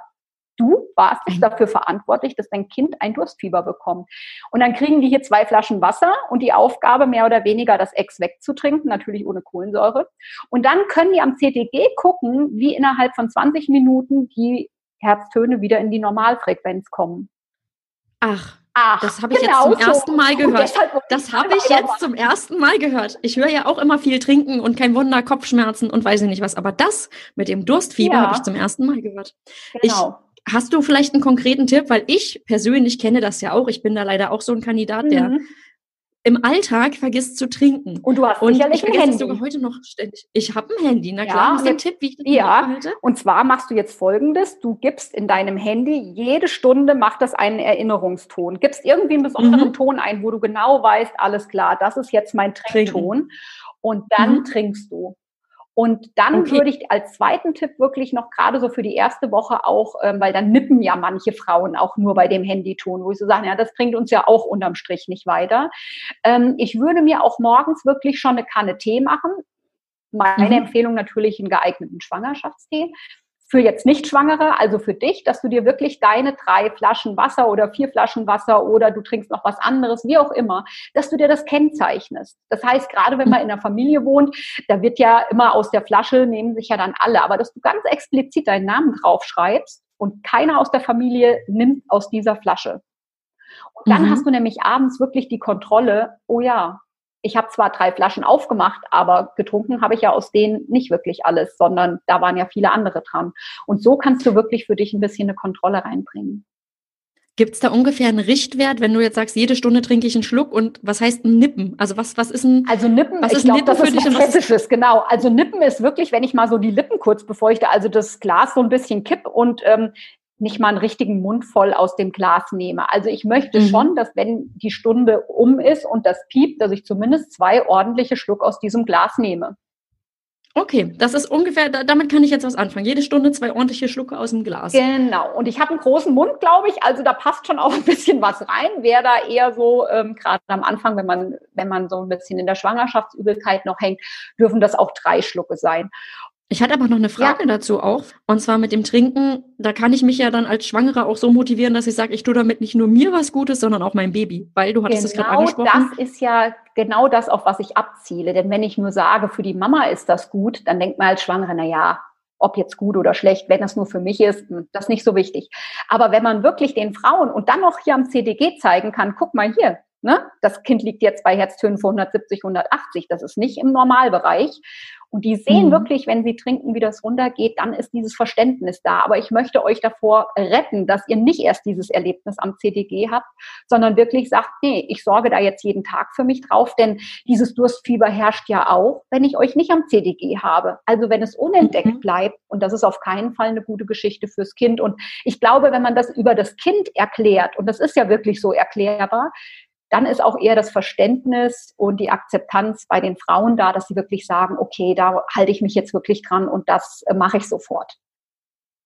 Du warst nicht dafür verantwortlich, dass dein Kind ein Durstfieber bekommt. Und dann kriegen die hier zwei Flaschen Wasser und die Aufgabe, mehr oder weniger das Ex wegzutrinken, natürlich ohne Kohlensäure. Und dann können die am CTG gucken, wie innerhalb von 20 Minuten die Herztöne wieder in die Normalfrequenz kommen. Ach, Ach, das habe ich genau jetzt zum so. ersten Mal gehört. Das habe ich jetzt zum ersten Mal gehört. Ich höre ja auch immer viel trinken und kein Wunder, Kopfschmerzen und weiß ich nicht was. Aber das mit dem Durstfieber ja. habe ich zum ersten Mal gehört. Genau. Ich, hast du vielleicht einen konkreten Tipp? Weil ich persönlich kenne das ja auch. Ich bin da leider auch so ein Kandidat, mhm. der im Alltag vergisst zu trinken. Und du hast und sicherlich ich ein Handy. sogar heute noch ständig. Ich habe ein Handy, na klar. Ja, du einen Tipp, wie ich das Ja, halte? und zwar machst du jetzt folgendes. Du gibst in deinem Handy, jede Stunde macht das einen Erinnerungston. Gibst irgendwie einen besonderen mhm. Ton ein, wo du genau weißt, alles klar, das ist jetzt mein Trinkton. Und dann mhm. trinkst du. Und dann okay. würde ich als zweiten Tipp wirklich noch gerade so für die erste Woche auch, ähm, weil dann nippen ja manche Frauen auch nur bei dem Handyton, wo ich so sage, ja, das bringt uns ja auch unterm Strich nicht weiter. Ähm, ich würde mir auch morgens wirklich schon eine Kanne Tee machen. Meine mhm. Empfehlung natürlich einen geeigneten Schwangerschaftstee für jetzt nicht Schwangere, also für dich, dass du dir wirklich deine drei Flaschen Wasser oder vier Flaschen Wasser oder du trinkst noch was anderes, wie auch immer, dass du dir das kennzeichnest. Das heißt, gerade wenn man in einer Familie wohnt, da wird ja immer aus der Flasche, nehmen sich ja dann alle, aber dass du ganz explizit deinen Namen draufschreibst und keiner aus der Familie nimmt aus dieser Flasche. Und dann mhm. hast du nämlich abends wirklich die Kontrolle, oh ja, ich habe zwar drei Flaschen aufgemacht, aber getrunken habe ich ja aus denen nicht wirklich alles, sondern da waren ja viele andere dran. Und so kannst du wirklich für dich ein bisschen eine Kontrolle reinbringen. Gibt es da ungefähr einen Richtwert, wenn du jetzt sagst, jede Stunde trinke ich einen Schluck und was heißt ein Nippen? Also was, was ist ein Also Nippen, was ist glaub, Nippen das für ist was Hessisches, genau. Also Nippen ist wirklich, wenn ich mal so die Lippen kurz befeuchte, also das Glas so ein bisschen kipp und ähm, nicht mal einen richtigen Mund voll aus dem Glas nehme. Also ich möchte mhm. schon, dass wenn die Stunde um ist und das piept, dass ich zumindest zwei ordentliche Schluck aus diesem Glas nehme. Okay, das ist ungefähr, damit kann ich jetzt was anfangen. Jede Stunde zwei ordentliche Schlucke aus dem Glas. Genau. Und ich habe einen großen Mund, glaube ich. Also da passt schon auch ein bisschen was rein. Wer da eher so, ähm, gerade am Anfang, wenn man, wenn man so ein bisschen in der Schwangerschaftsübelkeit noch hängt, dürfen das auch drei Schlucke sein. Ich hatte aber noch eine Frage ja. dazu auch. Und zwar mit dem Trinken, da kann ich mich ja dann als Schwangere auch so motivieren, dass ich sage, ich tue damit nicht nur mir was Gutes, sondern auch meinem Baby. Weil du hattest es genau gerade angesprochen. Das ist ja genau das, auf was ich abziele. Denn wenn ich nur sage, für die Mama ist das gut, dann denkt man als Schwangere, na ja, ob jetzt gut oder schlecht, wenn das nur für mich ist, hm, das ist nicht so wichtig. Aber wenn man wirklich den Frauen und dann noch hier am CDG zeigen kann, guck mal hier, ne, das Kind liegt jetzt bei Herztönen von 170, 180, das ist nicht im Normalbereich. Und die sehen mhm. wirklich, wenn sie trinken, wie das runtergeht, dann ist dieses Verständnis da. Aber ich möchte euch davor retten, dass ihr nicht erst dieses Erlebnis am CDG habt, sondern wirklich sagt, nee, ich sorge da jetzt jeden Tag für mich drauf, denn dieses Durstfieber herrscht ja auch, wenn ich euch nicht am CDG habe. Also wenn es unentdeckt mhm. bleibt, und das ist auf keinen Fall eine gute Geschichte fürs Kind. Und ich glaube, wenn man das über das Kind erklärt, und das ist ja wirklich so erklärbar, dann ist auch eher das Verständnis und die Akzeptanz bei den Frauen da, dass sie wirklich sagen, okay, da halte ich mich jetzt wirklich dran und das äh, mache ich sofort.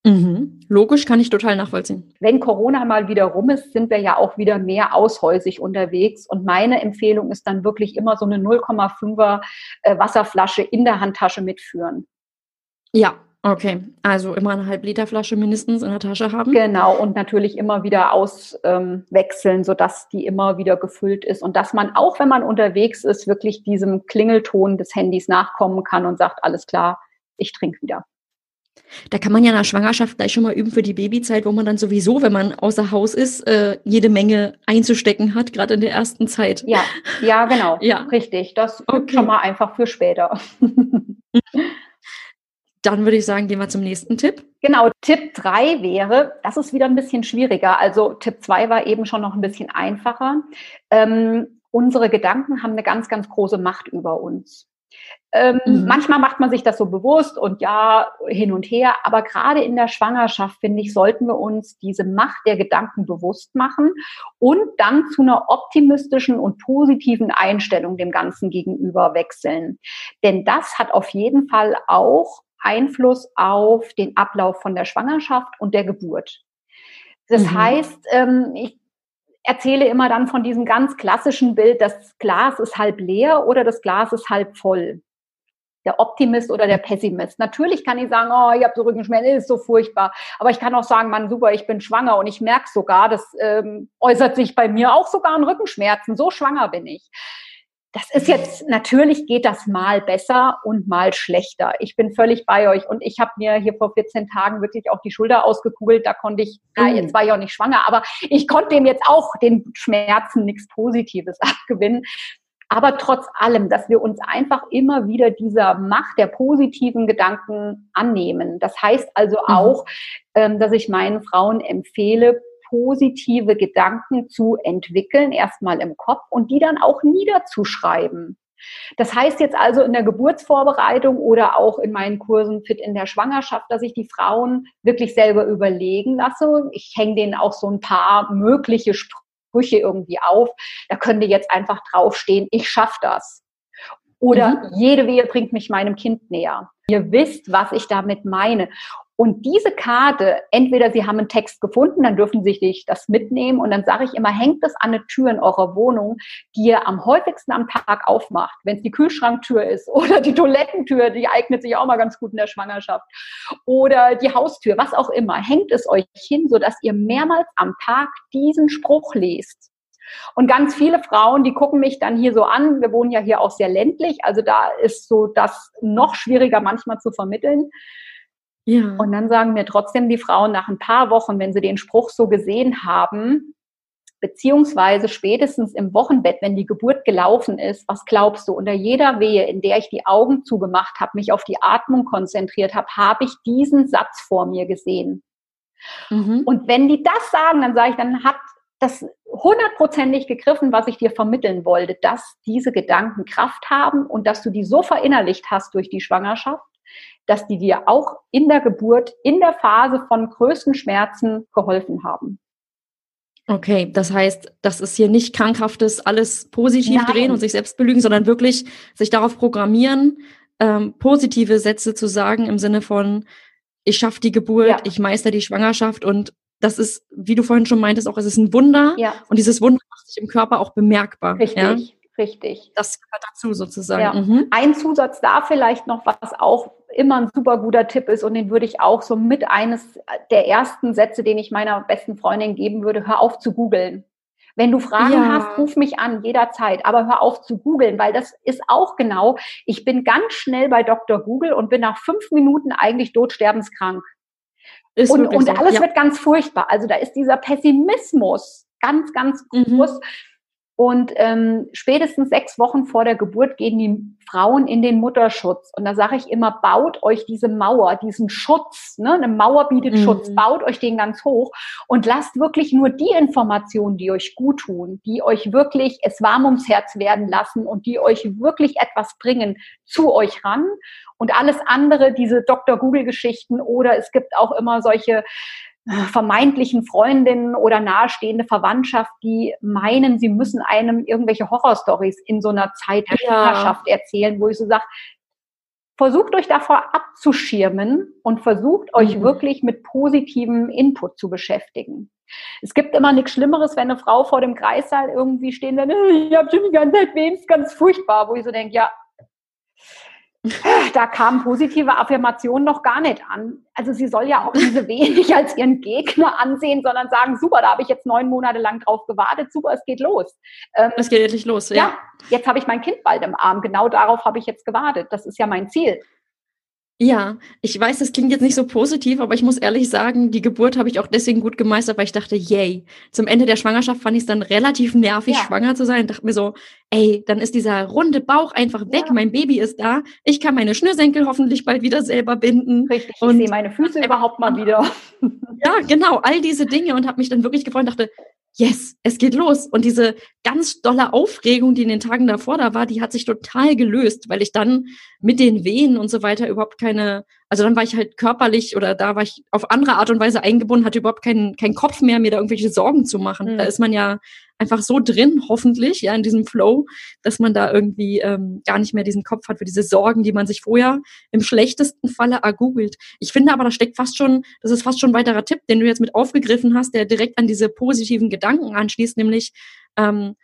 Mhm. Logisch kann ich total nachvollziehen. Wenn Corona mal wieder rum ist, sind wir ja auch wieder mehr aushäusig unterwegs. Und meine Empfehlung ist dann wirklich immer so eine 0,5er äh, Wasserflasche in der Handtasche mitführen. Ja, Okay, also immer eine Halb-Liter-Flasche mindestens in der Tasche haben. Genau, und natürlich immer wieder auswechseln, ähm, sodass die immer wieder gefüllt ist und dass man auch, wenn man unterwegs ist, wirklich diesem Klingelton des Handys nachkommen kann und sagt, alles klar, ich trinke wieder. Da kann man ja nach Schwangerschaft gleich schon mal üben für die Babyzeit, wo man dann sowieso, wenn man außer Haus ist, äh, jede Menge einzustecken hat, gerade in der ersten Zeit. Ja, ja, genau. ja. Richtig. Das okay. schon mal einfach für später. Dann würde ich sagen, gehen wir zum nächsten Tipp. Genau, Tipp 3 wäre, das ist wieder ein bisschen schwieriger. Also Tipp 2 war eben schon noch ein bisschen einfacher. Ähm, unsere Gedanken haben eine ganz, ganz große Macht über uns. Ähm, mhm. Manchmal macht man sich das so bewusst und ja, hin und her. Aber gerade in der Schwangerschaft, finde ich, sollten wir uns diese Macht der Gedanken bewusst machen und dann zu einer optimistischen und positiven Einstellung dem Ganzen gegenüber wechseln. Denn das hat auf jeden Fall auch Einfluss auf den Ablauf von der Schwangerschaft und der Geburt. Das mhm. heißt, ähm, ich erzähle immer dann von diesem ganz klassischen Bild, das Glas ist halb leer oder das Glas ist halb voll. Der Optimist oder der Pessimist. Natürlich kann ich sagen, oh, ich habe so Rückenschmerzen, ist so furchtbar. Aber ich kann auch sagen, Mann, super, ich bin schwanger und ich merke sogar, das ähm, äußert sich bei mir auch sogar in Rückenschmerzen. So schwanger bin ich. Das ist jetzt, natürlich geht das mal besser und mal schlechter. Ich bin völlig bei euch und ich habe mir hier vor 14 Tagen wirklich auch die Schulter ausgekugelt. Da konnte ich, ja, jetzt war ich auch nicht schwanger, aber ich konnte dem jetzt auch den Schmerzen nichts Positives abgewinnen. Aber trotz allem, dass wir uns einfach immer wieder dieser Macht der positiven Gedanken annehmen. Das heißt also mhm. auch, ähm, dass ich meinen Frauen empfehle, positive Gedanken zu entwickeln, erstmal im Kopf und die dann auch niederzuschreiben. Das heißt jetzt also in der Geburtsvorbereitung oder auch in meinen Kursen Fit in der Schwangerschaft, dass ich die Frauen wirklich selber überlegen lasse. Ich hänge denen auch so ein paar mögliche Sprüche irgendwie auf. Da können die jetzt einfach draufstehen, ich schaffe das. Oder mhm. jede Wehe bringt mich meinem Kind näher. Ihr wisst, was ich damit meine. Und diese Karte, entweder Sie haben einen Text gefunden, dann dürfen Sie sich das mitnehmen und dann sage ich immer, hängt es an eine Tür in eurer Wohnung, die ihr am häufigsten am Tag aufmacht. Wenn es die Kühlschranktür ist oder die Toilettentür, die eignet sich auch mal ganz gut in der Schwangerschaft oder die Haustür, was auch immer, hängt es euch hin, sodass ihr mehrmals am Tag diesen Spruch lest. Und ganz viele Frauen, die gucken mich dann hier so an. Wir wohnen ja hier auch sehr ländlich, also da ist so das noch schwieriger manchmal zu vermitteln. Ja. Und dann sagen mir trotzdem die Frauen nach ein paar Wochen, wenn sie den Spruch so gesehen haben, beziehungsweise spätestens im Wochenbett, wenn die Geburt gelaufen ist, was glaubst du, unter jeder Wehe, in der ich die Augen zugemacht habe, mich auf die Atmung konzentriert habe, habe ich diesen Satz vor mir gesehen. Mhm. Und wenn die das sagen, dann sage ich, dann hat das hundertprozentig gegriffen, was ich dir vermitteln wollte, dass diese Gedanken Kraft haben und dass du die so verinnerlicht hast durch die Schwangerschaft, dass die dir auch in der Geburt, in der Phase von größten Schmerzen geholfen haben. Okay, das heißt, das ist hier nicht krankhaftes alles positiv Nein. drehen und sich selbst belügen, sondern wirklich sich darauf programmieren, ähm, positive Sätze zu sagen im Sinne von, ich schaffe die Geburt, ja. ich meister die Schwangerschaft und das ist, wie du vorhin schon meintest, auch es ist ein Wunder ja. und dieses Wunder macht sich im Körper auch bemerkbar. Richtig. Ja? Richtig. Das gehört dazu sozusagen. Ja. Mhm. Ein Zusatz da vielleicht noch, was auch immer ein super guter Tipp ist und den würde ich auch so mit eines der ersten Sätze, den ich meiner besten Freundin geben würde, hör auf zu googeln. Wenn du Fragen ja. hast, ruf mich an, jederzeit. Aber hör auf zu googeln, weil das ist auch genau, ich bin ganz schnell bei Dr. Google und bin nach fünf Minuten eigentlich todsterbenskrank. Ist und, und alles ja. wird ganz furchtbar. Also da ist dieser Pessimismus ganz, ganz mhm. groß. Mhm. Und ähm, spätestens sechs Wochen vor der Geburt gehen die Frauen in den Mutterschutz. Und da sage ich immer, baut euch diese Mauer, diesen Schutz. Ne? Eine Mauer bietet mhm. Schutz, baut euch den ganz hoch und lasst wirklich nur die Informationen, die euch gut tun, die euch wirklich es warm ums Herz werden lassen und die euch wirklich etwas bringen, zu euch ran. Und alles andere, diese Dr. Google-Geschichten oder es gibt auch immer solche vermeintlichen Freundinnen oder nahestehende Verwandtschaft, die meinen, sie müssen einem irgendwelche Horrorstories in so einer Zeit der ja. erzählen, wo ich so sage, versucht euch davor abzuschirmen und versucht euch mhm. wirklich mit positivem Input zu beschäftigen. Es gibt immer nichts Schlimmeres, wenn eine Frau vor dem Kreissaal irgendwie stehen will, ich habe schon die ganze Zeit weh, ist ganz furchtbar, wo ich so denke, ja, da kamen positive Affirmationen noch gar nicht an. Also sie soll ja auch diese wenig als ihren Gegner ansehen, sondern sagen, super, da habe ich jetzt neun Monate lang drauf gewartet, super, es geht los. Ähm, es geht endlich los, ja. ja jetzt habe ich mein Kind bald im Arm, genau darauf habe ich jetzt gewartet. Das ist ja mein Ziel. Ja, ich weiß, das klingt jetzt nicht so positiv, aber ich muss ehrlich sagen, die Geburt habe ich auch deswegen gut gemeistert, weil ich dachte, yay. Zum Ende der Schwangerschaft fand ich es dann relativ nervig, ja. schwanger zu sein. Ich dachte mir so, ey, dann ist dieser runde Bauch einfach weg, ja. mein Baby ist da, ich kann meine Schnürsenkel hoffentlich bald wieder selber binden. Richtig, und ich sehe meine Füße überhaupt mal wieder. Ja, genau, all diese Dinge und habe mich dann wirklich gefreut und dachte, yes, es geht los. Und diese ganz dolle Aufregung, die in den Tagen davor da war, die hat sich total gelöst, weil ich dann mit den Wehen und so weiter überhaupt keine, also dann war ich halt körperlich oder da war ich auf andere Art und Weise eingebunden, hatte überhaupt keinen, keinen Kopf mehr, mir da irgendwelche Sorgen zu machen. Mhm. Da ist man ja einfach so drin, hoffentlich, ja, in diesem Flow, dass man da irgendwie ähm, gar nicht mehr diesen Kopf hat für diese Sorgen, die man sich vorher im schlechtesten Falle ergoogelt. Ich finde aber, da steckt fast schon, das ist fast schon ein weiterer Tipp, den du jetzt mit aufgegriffen hast, der direkt an diese positiven Gedanken anschließt, nämlich ähm,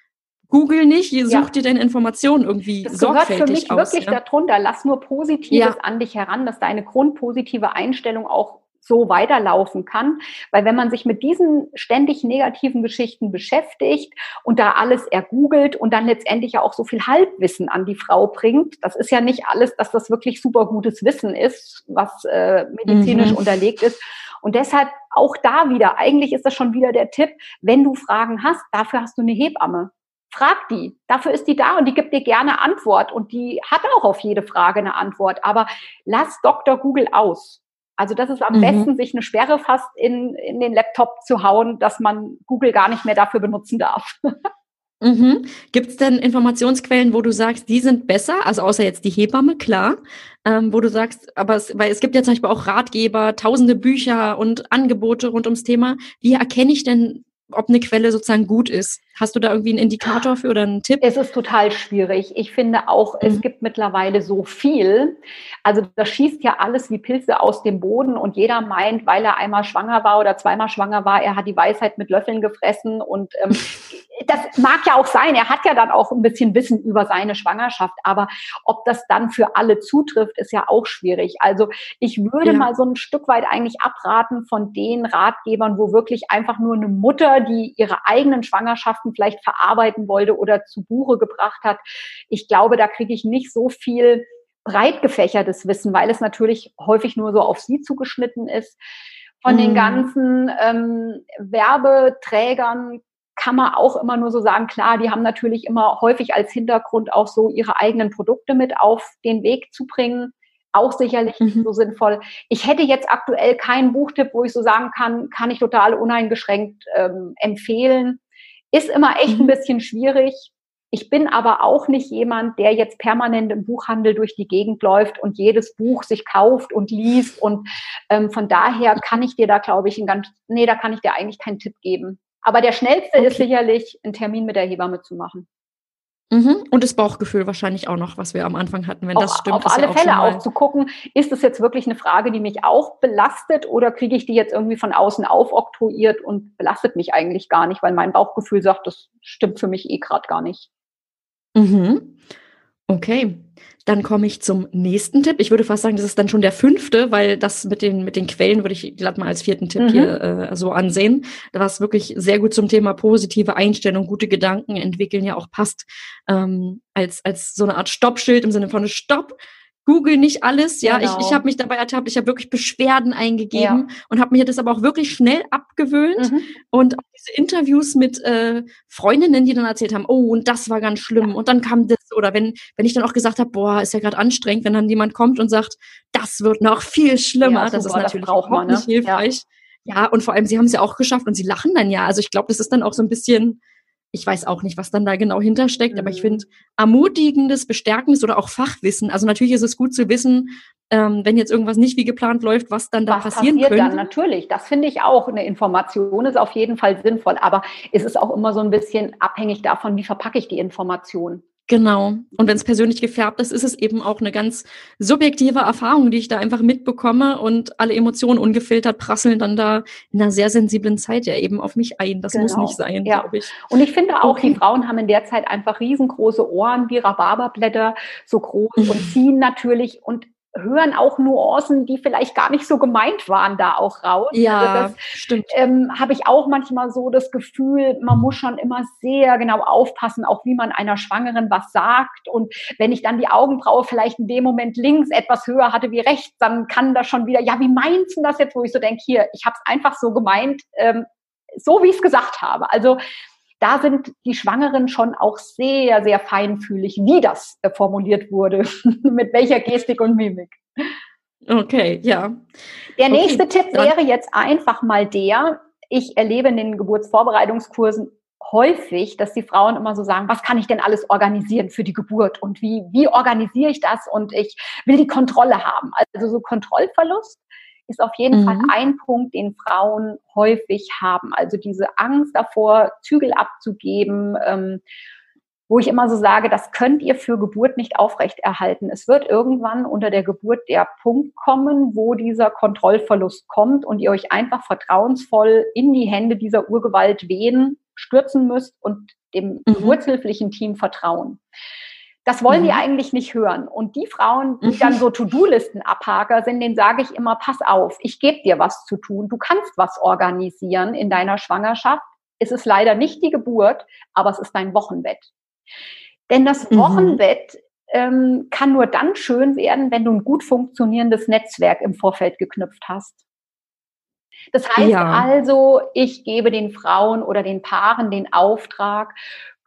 Google nicht, such ja. dir deine Informationen irgendwie das sorgfältig gehört für mich aus, wirklich ja? darunter. Lass nur Positives ja. an dich heran, dass deine grundpositive Einstellung auch so weiterlaufen kann. Weil wenn man sich mit diesen ständig negativen Geschichten beschäftigt und da alles ergoogelt und dann letztendlich ja auch so viel Halbwissen an die Frau bringt, das ist ja nicht alles, dass das wirklich super gutes Wissen ist, was äh, medizinisch mhm. unterlegt ist. Und deshalb auch da wieder, eigentlich ist das schon wieder der Tipp, wenn du Fragen hast, dafür hast du eine Hebamme. Frag die. Dafür ist die da und die gibt dir gerne Antwort und die hat auch auf jede Frage eine Antwort. Aber lass Dr. Google aus. Also das ist am mhm. besten, sich eine Sperre fast in, in den Laptop zu hauen, dass man Google gar nicht mehr dafür benutzen darf. Mhm. Gibt es denn Informationsquellen, wo du sagst, die sind besser, also außer jetzt die Hebamme, klar, ähm, wo du sagst, aber es, weil es gibt ja zum Beispiel auch Ratgeber, tausende Bücher und Angebote rund ums Thema. Wie erkenne ich denn ob eine Quelle sozusagen gut ist. Hast du da irgendwie einen Indikator für oder einen Tipp? Es ist total schwierig. Ich finde auch, mhm. es gibt mittlerweile so viel. Also das schießt ja alles wie Pilze aus dem Boden und jeder meint, weil er einmal schwanger war oder zweimal schwanger war, er hat die Weisheit mit Löffeln gefressen und ähm, das mag ja auch sein. Er hat ja dann auch ein bisschen Wissen über seine Schwangerschaft, aber ob das dann für alle zutrifft, ist ja auch schwierig. Also ich würde ja. mal so ein Stück weit eigentlich abraten von den Ratgebern, wo wirklich einfach nur eine Mutter, die ihre eigenen Schwangerschaften vielleicht verarbeiten wollte oder zu Buche gebracht hat. Ich glaube, da kriege ich nicht so viel breit gefächertes Wissen, weil es natürlich häufig nur so auf sie zugeschnitten ist. Von den mhm. ganzen ähm, Werbeträgern kann man auch immer nur so sagen, klar, die haben natürlich immer häufig als Hintergrund auch so ihre eigenen Produkte mit auf den Weg zu bringen. Auch sicherlich mhm. so sinnvoll. Ich hätte jetzt aktuell keinen Buchtipp, wo ich so sagen kann, kann ich total uneingeschränkt ähm, empfehlen. Ist immer echt mhm. ein bisschen schwierig. Ich bin aber auch nicht jemand, der jetzt permanent im Buchhandel durch die Gegend läuft und jedes Buch sich kauft und liest. Und ähm, von daher kann ich dir da, glaube ich, ein ganz, nee, da kann ich dir eigentlich keinen Tipp geben. Aber der schnellste okay. ist sicherlich, einen Termin mit der Hebamme zu machen. Mhm. Und das Bauchgefühl wahrscheinlich auch noch, was wir am Anfang hatten, wenn auf, das stimmt. Auf alle ja Fälle auch zu gucken, ist es jetzt wirklich eine Frage, die mich auch belastet oder kriege ich die jetzt irgendwie von außen aufoktroyiert und belastet mich eigentlich gar nicht, weil mein Bauchgefühl sagt, das stimmt für mich eh gerade gar nicht. Mhm. Okay. Dann komme ich zum nächsten Tipp. Ich würde fast sagen, das ist dann schon der fünfte, weil das mit den, mit den Quellen würde ich glatt mal als vierten Tipp mhm. hier äh, so ansehen. Was wirklich sehr gut zum Thema positive Einstellung, gute Gedanken entwickeln ja auch passt, ähm, als, als so eine Art Stoppschild im Sinne von Stopp Google nicht alles. Ja, genau. ich, ich habe mich dabei ertappt, ich habe wirklich Beschwerden eingegeben ja. und habe mir das aber auch wirklich schnell abgewöhnt. Mhm. Und auch diese Interviews mit äh, Freundinnen, die dann erzählt haben, oh, und das war ganz schlimm. Ja. Und dann kam das, oder wenn, wenn ich dann auch gesagt habe, boah, ist ja gerade anstrengend, wenn dann jemand kommt und sagt, das wird noch viel schlimmer. Ja, das ist natürlich das auch man, ne? nicht hilfreich. Ja. und vor allem, sie haben es ja auch geschafft und sie lachen dann ja. Also ich glaube, das ist dann auch so ein bisschen ich weiß auch nicht, was dann da genau hintersteckt, mhm. aber ich mhm. finde ermutigendes, bestärkendes oder auch Fachwissen. Also natürlich ist es gut zu wissen, ähm, wenn jetzt irgendwas nicht wie geplant läuft, was dann da was passieren passiert könnte. Dann natürlich, das finde ich auch. Eine Information ist auf jeden Fall sinnvoll, aber es ist auch immer so ein bisschen abhängig davon, wie verpacke ich die Information. Genau. Und wenn es persönlich gefärbt ist, ist es eben auch eine ganz subjektive Erfahrung, die ich da einfach mitbekomme und alle Emotionen ungefiltert prasseln dann da in einer sehr sensiblen Zeit ja eben auf mich ein. Das genau. muss nicht sein, ja. glaube ich. Und ich finde auch, okay. die Frauen haben in der Zeit einfach riesengroße Ohren wie Rhabarberblätter, so groß und mhm. ziehen natürlich und hören auch Nuancen, die vielleicht gar nicht so gemeint waren, da auch raus. Ja, also das, stimmt. Ähm, Habe ich auch manchmal so das Gefühl, man muss schon immer sehr genau aufpassen, auch wie man einer Schwangeren was sagt. Und wenn ich dann die Augenbraue vielleicht in dem Moment links etwas höher hatte wie rechts, dann kann das schon wieder, ja, wie meinst du das jetzt, wo ich so denke, hier, ich habe es einfach so gemeint, ähm, so wie ich es gesagt habe. Also da sind die Schwangeren schon auch sehr, sehr feinfühlig, wie das äh, formuliert wurde, mit welcher Gestik und Mimik. Okay, ja. Der nächste okay, Tipp wäre jetzt einfach mal der, ich erlebe in den Geburtsvorbereitungskursen häufig, dass die Frauen immer so sagen, was kann ich denn alles organisieren für die Geburt und wie, wie organisiere ich das und ich will die Kontrolle haben. Also so Kontrollverlust ist auf jeden mhm. Fall ein Punkt, den Frauen häufig haben. Also diese Angst davor, Zügel abzugeben, ähm, wo ich immer so sage, das könnt ihr für Geburt nicht aufrechterhalten. Es wird irgendwann unter der Geburt der Punkt kommen, wo dieser Kontrollverlust kommt und ihr euch einfach vertrauensvoll in die Hände dieser Urgewalt wehen, stürzen müsst und dem mhm. geburtshilflichen Team vertrauen. Das wollen mhm. die eigentlich nicht hören. Und die Frauen, die mhm. dann so To-Do-Listen-Abhaker sind, denen sage ich immer, pass auf, ich gebe dir was zu tun. Du kannst was organisieren in deiner Schwangerschaft. Es ist leider nicht die Geburt, aber es ist dein Wochenbett. Denn das mhm. Wochenbett ähm, kann nur dann schön werden, wenn du ein gut funktionierendes Netzwerk im Vorfeld geknüpft hast. Das heißt ja. also, ich gebe den Frauen oder den Paaren den Auftrag,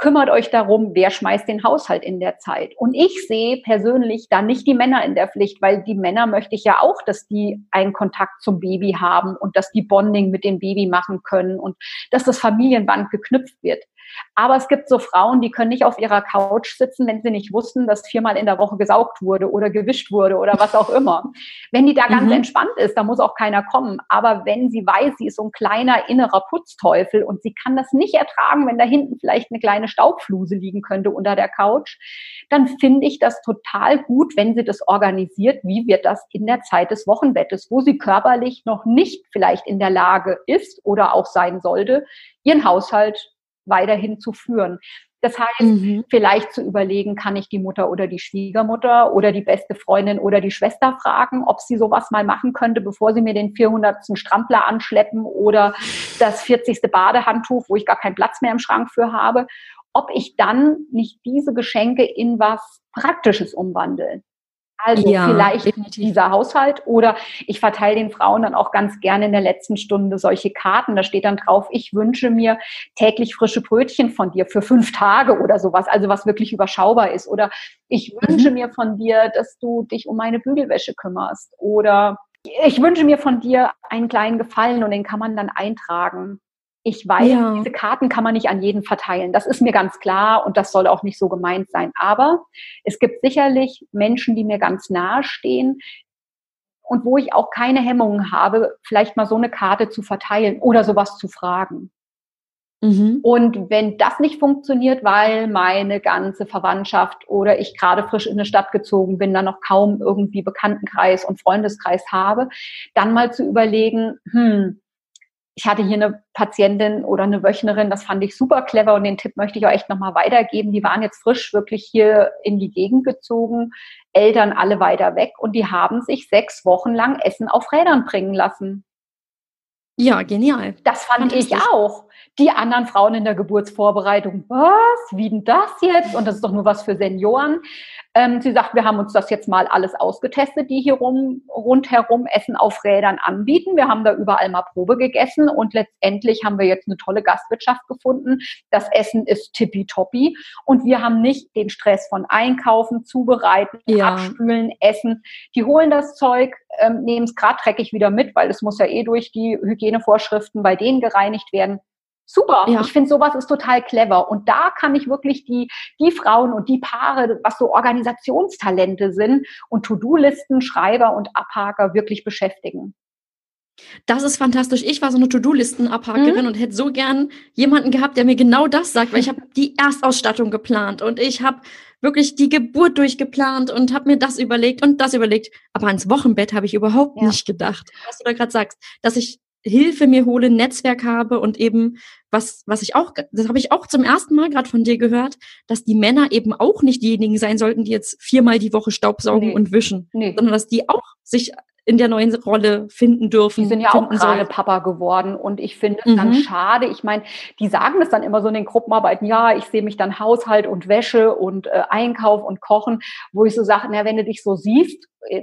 kümmert euch darum, wer schmeißt den Haushalt in der Zeit. Und ich sehe persönlich da nicht die Männer in der Pflicht, weil die Männer möchte ich ja auch, dass die einen Kontakt zum Baby haben und dass die Bonding mit dem Baby machen können und dass das Familienband geknüpft wird. Aber es gibt so Frauen, die können nicht auf ihrer Couch sitzen, wenn sie nicht wussten, dass viermal in der Woche gesaugt wurde oder gewischt wurde oder was auch immer. Wenn die da ganz mhm. entspannt ist, da muss auch keiner kommen. Aber wenn sie weiß, sie ist so ein kleiner innerer Putzteufel und sie kann das nicht ertragen, wenn da hinten vielleicht eine kleine Staubfluse liegen könnte unter der Couch, dann finde ich das total gut, wenn sie das organisiert. Wie wird das in der Zeit des Wochenbettes, wo sie körperlich noch nicht vielleicht in der Lage ist oder auch sein sollte, ihren Haushalt weiterhin zu führen. Das heißt, mhm. vielleicht zu überlegen, kann ich die Mutter oder die Schwiegermutter oder die beste Freundin oder die Schwester fragen, ob sie sowas mal machen könnte, bevor sie mir den 400. Strampler anschleppen oder das 40. Badehandtuch, wo ich gar keinen Platz mehr im Schrank für habe, ob ich dann nicht diese Geschenke in was Praktisches umwandle. Also ja, vielleicht definitiv. dieser Haushalt oder ich verteile den Frauen dann auch ganz gerne in der letzten Stunde solche Karten. Da steht dann drauf, ich wünsche mir täglich frische Brötchen von dir für fünf Tage oder sowas, also was wirklich überschaubar ist. Oder ich wünsche mhm. mir von dir, dass du dich um meine Bügelwäsche kümmerst. Oder ich wünsche mir von dir einen kleinen Gefallen und den kann man dann eintragen. Ich weiß, ja. diese Karten kann man nicht an jeden verteilen. Das ist mir ganz klar und das soll auch nicht so gemeint sein. Aber es gibt sicherlich Menschen, die mir ganz nahe stehen und wo ich auch keine Hemmungen habe, vielleicht mal so eine Karte zu verteilen oder sowas zu fragen. Mhm. Und wenn das nicht funktioniert, weil meine ganze Verwandtschaft oder ich gerade frisch in eine Stadt gezogen bin, dann noch kaum irgendwie Bekanntenkreis und Freundeskreis habe, dann mal zu überlegen, hm, ich hatte hier eine Patientin oder eine Wöchnerin, das fand ich super clever und den Tipp möchte ich auch echt nochmal weitergeben. Die waren jetzt frisch wirklich hier in die Gegend gezogen, Eltern alle weiter weg und die haben sich sechs Wochen lang Essen auf Rädern bringen lassen. Ja, genial. Das fand ich auch. Die anderen Frauen in der Geburtsvorbereitung, was? Wie denn das jetzt? Und das ist doch nur was für Senioren. Ähm, sie sagt, wir haben uns das jetzt mal alles ausgetestet, die hier rum, rundherum Essen auf Rädern anbieten. Wir haben da überall mal Probe gegessen und letztendlich haben wir jetzt eine tolle Gastwirtschaft gefunden. Das Essen ist tippitoppi und wir haben nicht den Stress von Einkaufen, Zubereiten, ja. Abspülen, Essen. Die holen das Zeug, ähm, nehmen es gerade dreckig wieder mit, weil es muss ja eh durch die Hygienevorschriften bei denen gereinigt werden. Super. Ja. Ich finde, sowas ist total clever. Und da kann ich wirklich die, die Frauen und die Paare, was so Organisationstalente sind und To-Do-Listen, Schreiber und Abhaker wirklich beschäftigen. Das ist fantastisch. Ich war so eine To-Do-Listen-Abhakerin mhm. und hätte so gern jemanden gehabt, der mir genau das sagt, weil ich habe die Erstausstattung geplant und ich habe wirklich die Geburt durchgeplant und habe mir das überlegt und das überlegt. Aber ans Wochenbett habe ich überhaupt ja. nicht gedacht. Was du da gerade sagst, dass ich Hilfe mir hole, Netzwerk habe und eben was, was ich auch, das habe ich auch zum ersten Mal gerade von dir gehört, dass die Männer eben auch nicht diejenigen sein sollten, die jetzt viermal die Woche Staubsaugen nee. und wischen, nee. sondern dass die auch sich in der neuen Rolle finden dürfen. Die sind ja auch gerade Papa geworden und ich finde es mhm. dann schade. Ich meine, die sagen es dann immer so in den Gruppenarbeiten, ja, ich sehe mich dann Haushalt und Wäsche und äh, Einkauf und Kochen, wo ich so sage, na, wenn du dich so siehst, äh,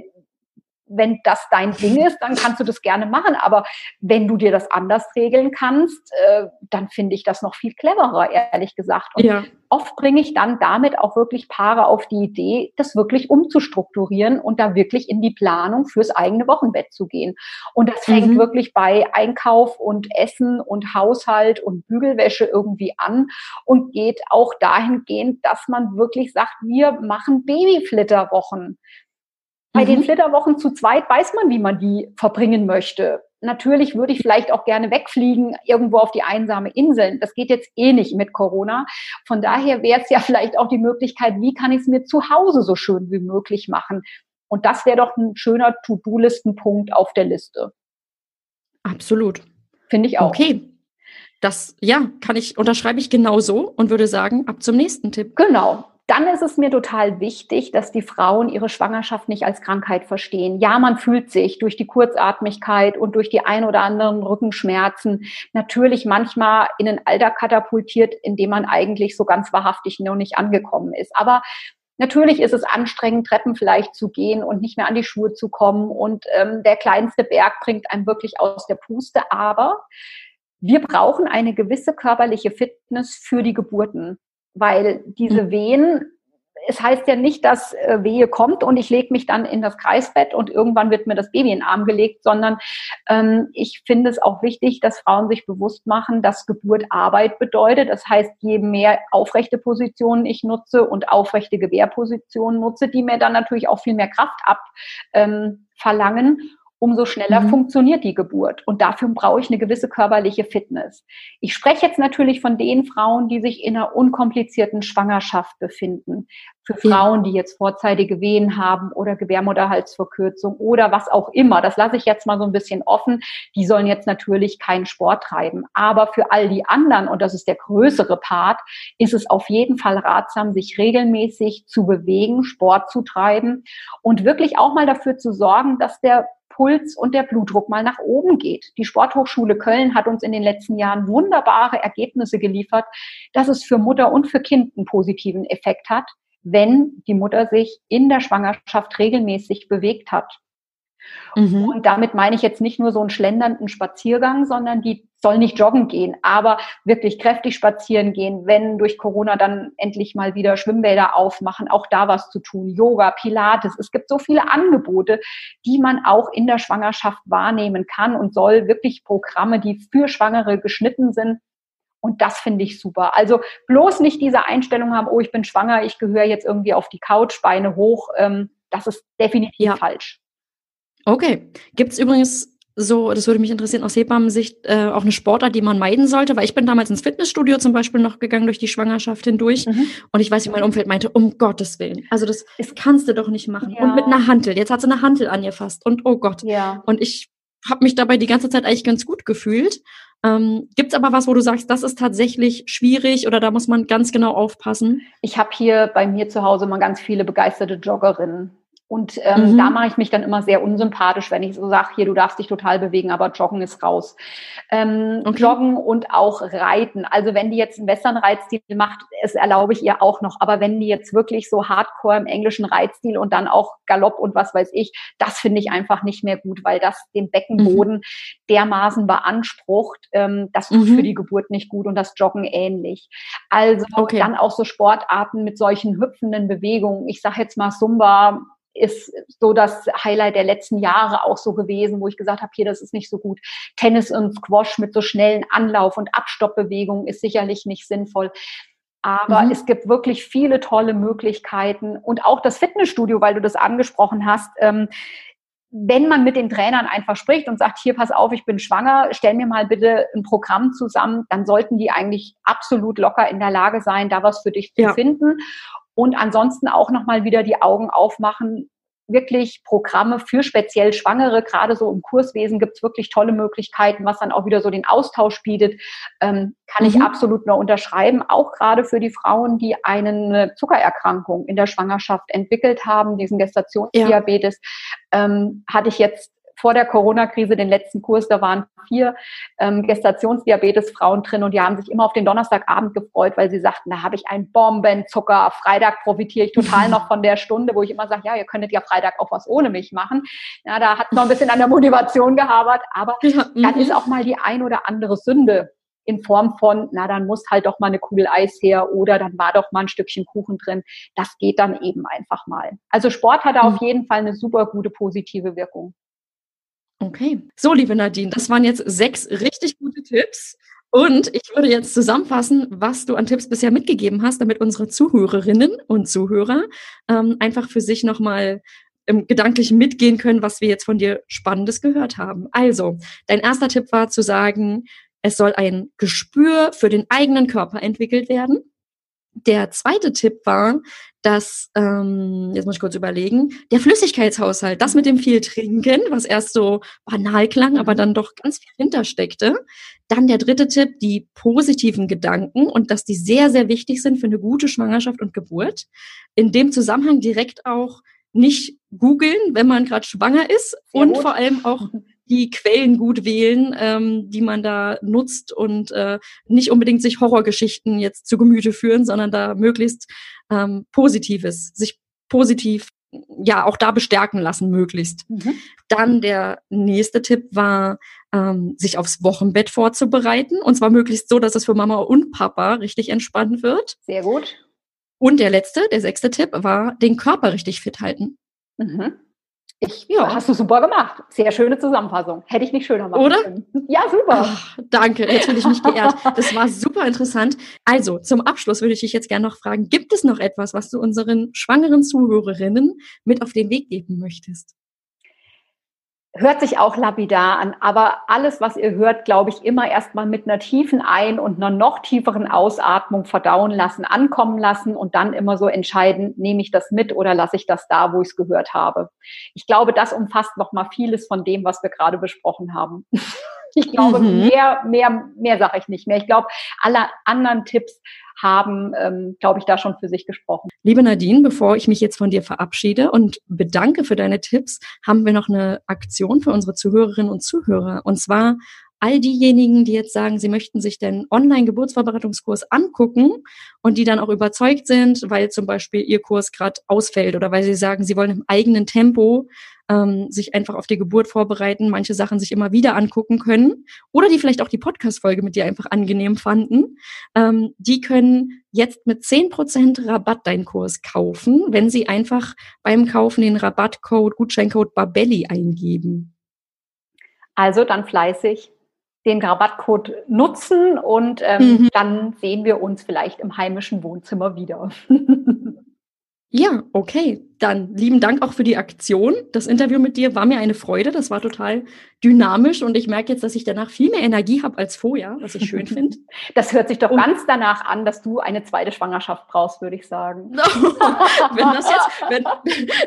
wenn das dein Ding ist, dann kannst du das gerne machen. Aber wenn du dir das anders regeln kannst, äh, dann finde ich das noch viel cleverer, ehrlich gesagt. Und ja. oft bringe ich dann damit auch wirklich Paare auf die Idee, das wirklich umzustrukturieren und da wirklich in die Planung fürs eigene Wochenbett zu gehen. Und das fängt mhm. wirklich bei Einkauf und Essen und Haushalt und Bügelwäsche irgendwie an und geht auch dahingehend, dass man wirklich sagt, wir machen Babyflitterwochen. Bei mhm. den Flitterwochen zu zweit weiß man, wie man die verbringen möchte. Natürlich würde ich vielleicht auch gerne wegfliegen, irgendwo auf die einsame Inseln. Das geht jetzt eh nicht mit Corona. Von daher wäre es ja vielleicht auch die Möglichkeit, wie kann ich es mir zu Hause so schön wie möglich machen? Und das wäre doch ein schöner To-Do-Listenpunkt auf der Liste. Absolut. Finde ich auch. Okay. Das, ja, kann ich, unterschreibe ich genauso und würde sagen, ab zum nächsten Tipp. Genau dann ist es mir total wichtig, dass die Frauen ihre Schwangerschaft nicht als Krankheit verstehen. Ja, man fühlt sich durch die Kurzatmigkeit und durch die ein oder anderen Rückenschmerzen natürlich manchmal in ein Alter katapultiert, in dem man eigentlich so ganz wahrhaftig noch nicht angekommen ist. Aber Natürlich ist es anstrengend, Treppen vielleicht zu gehen und nicht mehr an die Schuhe zu kommen. Und ähm, der kleinste Berg bringt einem wirklich aus der Puste. Aber wir brauchen eine gewisse körperliche Fitness für die Geburten weil diese mhm. Wehen, es heißt ja nicht, dass äh, Wehe kommt und ich lege mich dann in das Kreisbett und irgendwann wird mir das Baby in den Arm gelegt, sondern ähm, ich finde es auch wichtig, dass Frauen sich bewusst machen, dass Geburt Arbeit bedeutet. Das heißt, je mehr aufrechte Positionen ich nutze und aufrechte Gewehrpositionen nutze, die mir dann natürlich auch viel mehr Kraft abverlangen. Ähm, umso schneller mhm. funktioniert die Geburt. Und dafür brauche ich eine gewisse körperliche Fitness. Ich spreche jetzt natürlich von den Frauen, die sich in einer unkomplizierten Schwangerschaft befinden. Für Frauen, die jetzt vorzeitige Wehen haben oder Gebärmutterhalsverkürzung oder was auch immer. Das lasse ich jetzt mal so ein bisschen offen. Die sollen jetzt natürlich keinen Sport treiben. Aber für all die anderen, und das ist der größere Part, ist es auf jeden Fall ratsam, sich regelmäßig zu bewegen, Sport zu treiben und wirklich auch mal dafür zu sorgen, dass der Puls und der Blutdruck mal nach oben geht. Die Sporthochschule Köln hat uns in den letzten Jahren wunderbare Ergebnisse geliefert, dass es für Mutter und für Kind einen positiven Effekt hat, wenn die Mutter sich in der Schwangerschaft regelmäßig bewegt hat. Mhm. Und damit meine ich jetzt nicht nur so einen schlendernden Spaziergang, sondern die soll nicht joggen gehen, aber wirklich kräftig spazieren gehen, wenn durch Corona dann endlich mal wieder Schwimmbäder aufmachen, auch da was zu tun, Yoga, Pilates. Es gibt so viele Angebote, die man auch in der Schwangerschaft wahrnehmen kann und soll wirklich Programme, die für Schwangere geschnitten sind. Und das finde ich super. Also bloß nicht diese Einstellung haben, oh, ich bin schwanger, ich gehöre jetzt irgendwie auf die Couch, Beine hoch. Ähm, das ist definitiv ja. falsch. Okay. Gibt es übrigens so, das würde mich interessieren, aus Hebammensicht äh, auch eine Sportart, die man meiden sollte, weil ich bin damals ins Fitnessstudio zum Beispiel noch gegangen durch die Schwangerschaft hindurch mhm. und ich weiß, wie mein Umfeld meinte, um Gottes Willen, also das, das kannst du doch nicht machen. Ja. Und mit einer Hantel, jetzt hat sie eine Hantel angefasst und oh Gott. Ja. Und ich habe mich dabei die ganze Zeit eigentlich ganz gut gefühlt. Ähm, Gibt es aber was, wo du sagst, das ist tatsächlich schwierig oder da muss man ganz genau aufpassen? Ich habe hier bei mir zu Hause mal ganz viele begeisterte Joggerinnen. Und ähm, mhm. da mache ich mich dann immer sehr unsympathisch, wenn ich so sage, hier, du darfst dich total bewegen, aber Joggen ist raus. Ähm, okay. Joggen und auch Reiten. Also wenn die jetzt einen Western-Reitstil macht, es erlaube ich ihr auch noch. Aber wenn die jetzt wirklich so hardcore im englischen Reitstil und dann auch Galopp und was weiß ich, das finde ich einfach nicht mehr gut, weil das den Beckenboden mhm. dermaßen beansprucht. Ähm, das tut mhm. für die Geburt nicht gut und das Joggen ähnlich. Also okay. dann auch so Sportarten mit solchen hüpfenden Bewegungen. Ich sage jetzt mal Zumba, ist so das Highlight der letzten Jahre auch so gewesen, wo ich gesagt habe, hier, das ist nicht so gut. Tennis und Squash mit so schnellen Anlauf- und Abstoppbewegungen ist sicherlich nicht sinnvoll. Aber mhm. es gibt wirklich viele tolle Möglichkeiten und auch das Fitnessstudio, weil du das angesprochen hast. Ähm, wenn man mit den Trainern einfach spricht und sagt, hier, pass auf, ich bin schwanger, stell mir mal bitte ein Programm zusammen, dann sollten die eigentlich absolut locker in der Lage sein, da was für dich zu ja. finden. Und ansonsten auch nochmal wieder die Augen aufmachen, wirklich Programme für speziell Schwangere, gerade so im Kurswesen gibt es wirklich tolle Möglichkeiten, was dann auch wieder so den Austausch bietet, ähm, kann mhm. ich absolut nur unterschreiben, auch gerade für die Frauen, die eine Zuckererkrankung in der Schwangerschaft entwickelt haben, diesen Gestationsdiabetes, ja. ähm, hatte ich jetzt vor der Corona-Krise den letzten Kurs, da waren vier ähm, Gestationsdiabetes-Frauen drin und die haben sich immer auf den Donnerstagabend gefreut, weil sie sagten, da habe ich einen Bombenzucker, Freitag profitiere ich total noch von der Stunde, wo ich immer sage, ja, ihr könntet ja Freitag auch was ohne mich machen. Ja, da hat noch ein bisschen an der Motivation gehabert, aber ja, dann ist mhm. auch mal die ein oder andere Sünde in Form von, na, dann muss halt doch mal eine Kugel Eis her oder dann war doch mal ein Stückchen Kuchen drin. Das geht dann eben einfach mal. Also Sport hat da auf mhm. jeden Fall eine super gute positive Wirkung. Okay. So, liebe Nadine, das waren jetzt sechs richtig gute Tipps. Und ich würde jetzt zusammenfassen, was du an Tipps bisher mitgegeben hast, damit unsere Zuhörerinnen und Zuhörer ähm, einfach für sich nochmal im Gedanklichen mitgehen können, was wir jetzt von dir Spannendes gehört haben. Also, dein erster Tipp war zu sagen, es soll ein Gespür für den eigenen Körper entwickelt werden. Der zweite Tipp war, dass, ähm, jetzt muss ich kurz überlegen, der Flüssigkeitshaushalt, das mit dem viel Trinken, was erst so banal klang, aber dann doch ganz viel hintersteckte. Dann der dritte Tipp, die positiven Gedanken und dass die sehr, sehr wichtig sind für eine gute Schwangerschaft und Geburt. In dem Zusammenhang direkt auch nicht googeln, wenn man gerade schwanger ist sehr und gut. vor allem auch die Quellen gut wählen, ähm, die man da nutzt und äh, nicht unbedingt sich Horrorgeschichten jetzt zu Gemüte führen, sondern da möglichst ähm, Positives, sich positiv ja auch da bestärken lassen, möglichst. Mhm. Dann der nächste Tipp war, ähm, sich aufs Wochenbett vorzubereiten. Und zwar möglichst so, dass es für Mama und Papa richtig entspannt wird. Sehr gut. Und der letzte, der sechste Tipp war, den Körper richtig fit halten. Mhm. Ich, ja. Hast du super gemacht. Sehr schöne Zusammenfassung. Hätte ich nicht schöner machen Oder? können. Ja, super. Ach, danke, jetzt fühle ich mich geehrt. Das war super interessant. Also, zum Abschluss würde ich dich jetzt gerne noch fragen, gibt es noch etwas, was du unseren schwangeren Zuhörerinnen mit auf den Weg geben möchtest? Hört sich auch lapidar an, aber alles, was ihr hört, glaube ich, immer erstmal mit einer tiefen Ein- und einer noch tieferen Ausatmung verdauen lassen, ankommen lassen und dann immer so entscheiden, nehme ich das mit oder lasse ich das da, wo ich es gehört habe. Ich glaube, das umfasst noch mal vieles von dem, was wir gerade besprochen haben. Ich glaube, mhm. mehr, mehr, mehr sage ich nicht mehr. Ich glaube, alle anderen Tipps haben, ähm, glaube ich, da schon für sich gesprochen. Liebe Nadine, bevor ich mich jetzt von dir verabschiede und bedanke für deine Tipps, haben wir noch eine Aktion für unsere Zuhörerinnen und Zuhörer. Und zwar all diejenigen, die jetzt sagen, sie möchten sich den Online-Geburtsvorbereitungskurs angucken und die dann auch überzeugt sind, weil zum Beispiel ihr Kurs gerade ausfällt oder weil sie sagen, sie wollen im eigenen Tempo ähm, sich einfach auf die Geburt vorbereiten, manche Sachen sich immer wieder angucken können oder die vielleicht auch die Podcast-Folge mit dir einfach angenehm fanden, ähm, die können jetzt mit zehn Prozent Rabatt deinen Kurs kaufen, wenn sie einfach beim Kaufen den Rabattcode, Gutscheincode Babelli eingeben. Also dann fleißig den Rabattcode nutzen und ähm, mhm. dann sehen wir uns vielleicht im heimischen Wohnzimmer wieder. ja, okay. Dann lieben Dank auch für die Aktion. Das Interview mit dir war mir eine Freude. Das war total dynamisch und ich merke jetzt, dass ich danach viel mehr Energie habe als vorher, was ich schön finde. Das hört sich doch und ganz danach an, dass du eine zweite Schwangerschaft brauchst, würde ich sagen. wenn, das jetzt, wenn,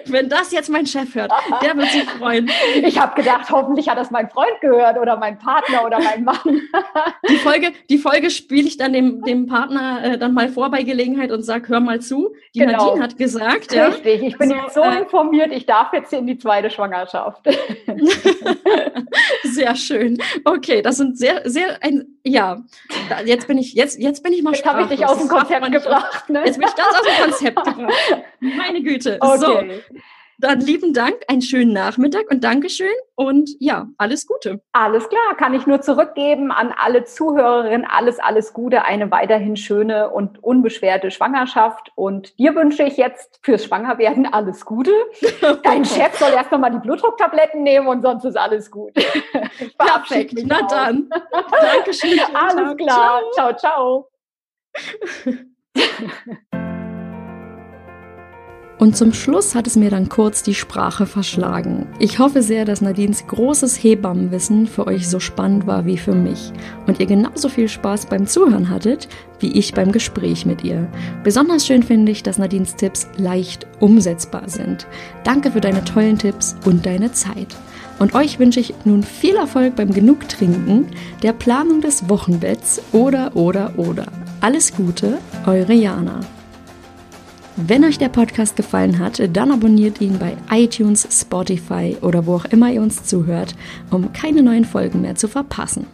wenn das jetzt mein Chef hört, der wird sich freuen. Ich habe gedacht, hoffentlich hat das mein Freund gehört oder mein Partner oder mein Mann. Die Folge, die Folge spiele ich dann dem, dem Partner äh, dann mal vor bei Gelegenheit und sage, hör mal zu. Die genau. Nadine hat gesagt. Richtig, ja, ich bin bin also, jetzt so äh, informiert, ich darf jetzt in die zweite Schwangerschaft. sehr schön. Okay, das sind sehr, sehr, ein, ja, jetzt bin ich, jetzt, jetzt bin ich mal Jetzt habe ich dich aus dem Konzept gebracht. Ne? Jetzt bin ich ganz aus dem Konzept gebracht. Meine Güte. Okay. So. Dann lieben Dank, einen schönen Nachmittag und Dankeschön und ja, alles Gute. Alles klar, kann ich nur zurückgeben an alle Zuhörerinnen. Alles, alles Gute, eine weiterhin schöne und unbeschwerte Schwangerschaft. Und dir wünsche ich jetzt fürs Schwangerwerden alles Gute. Dein Chef soll erst nochmal die Blutdrucktabletten nehmen und sonst ist alles gut. Perfekt, na dann. Dankeschön. Alles klar. Ciao, ciao. ciao. Und zum Schluss hat es mir dann kurz die Sprache verschlagen. Ich hoffe sehr, dass Nadines großes Hebammenwissen für euch so spannend war wie für mich und ihr genauso viel Spaß beim Zuhören hattet, wie ich beim Gespräch mit ihr. Besonders schön finde ich, dass Nadines Tipps leicht umsetzbar sind. Danke für deine tollen Tipps und deine Zeit. Und euch wünsche ich nun viel Erfolg beim Genugtrinken, der Planung des Wochenbetts oder oder oder. Alles Gute, eure Jana. Wenn euch der Podcast gefallen hat, dann abonniert ihn bei iTunes, Spotify oder wo auch immer ihr uns zuhört, um keine neuen Folgen mehr zu verpassen.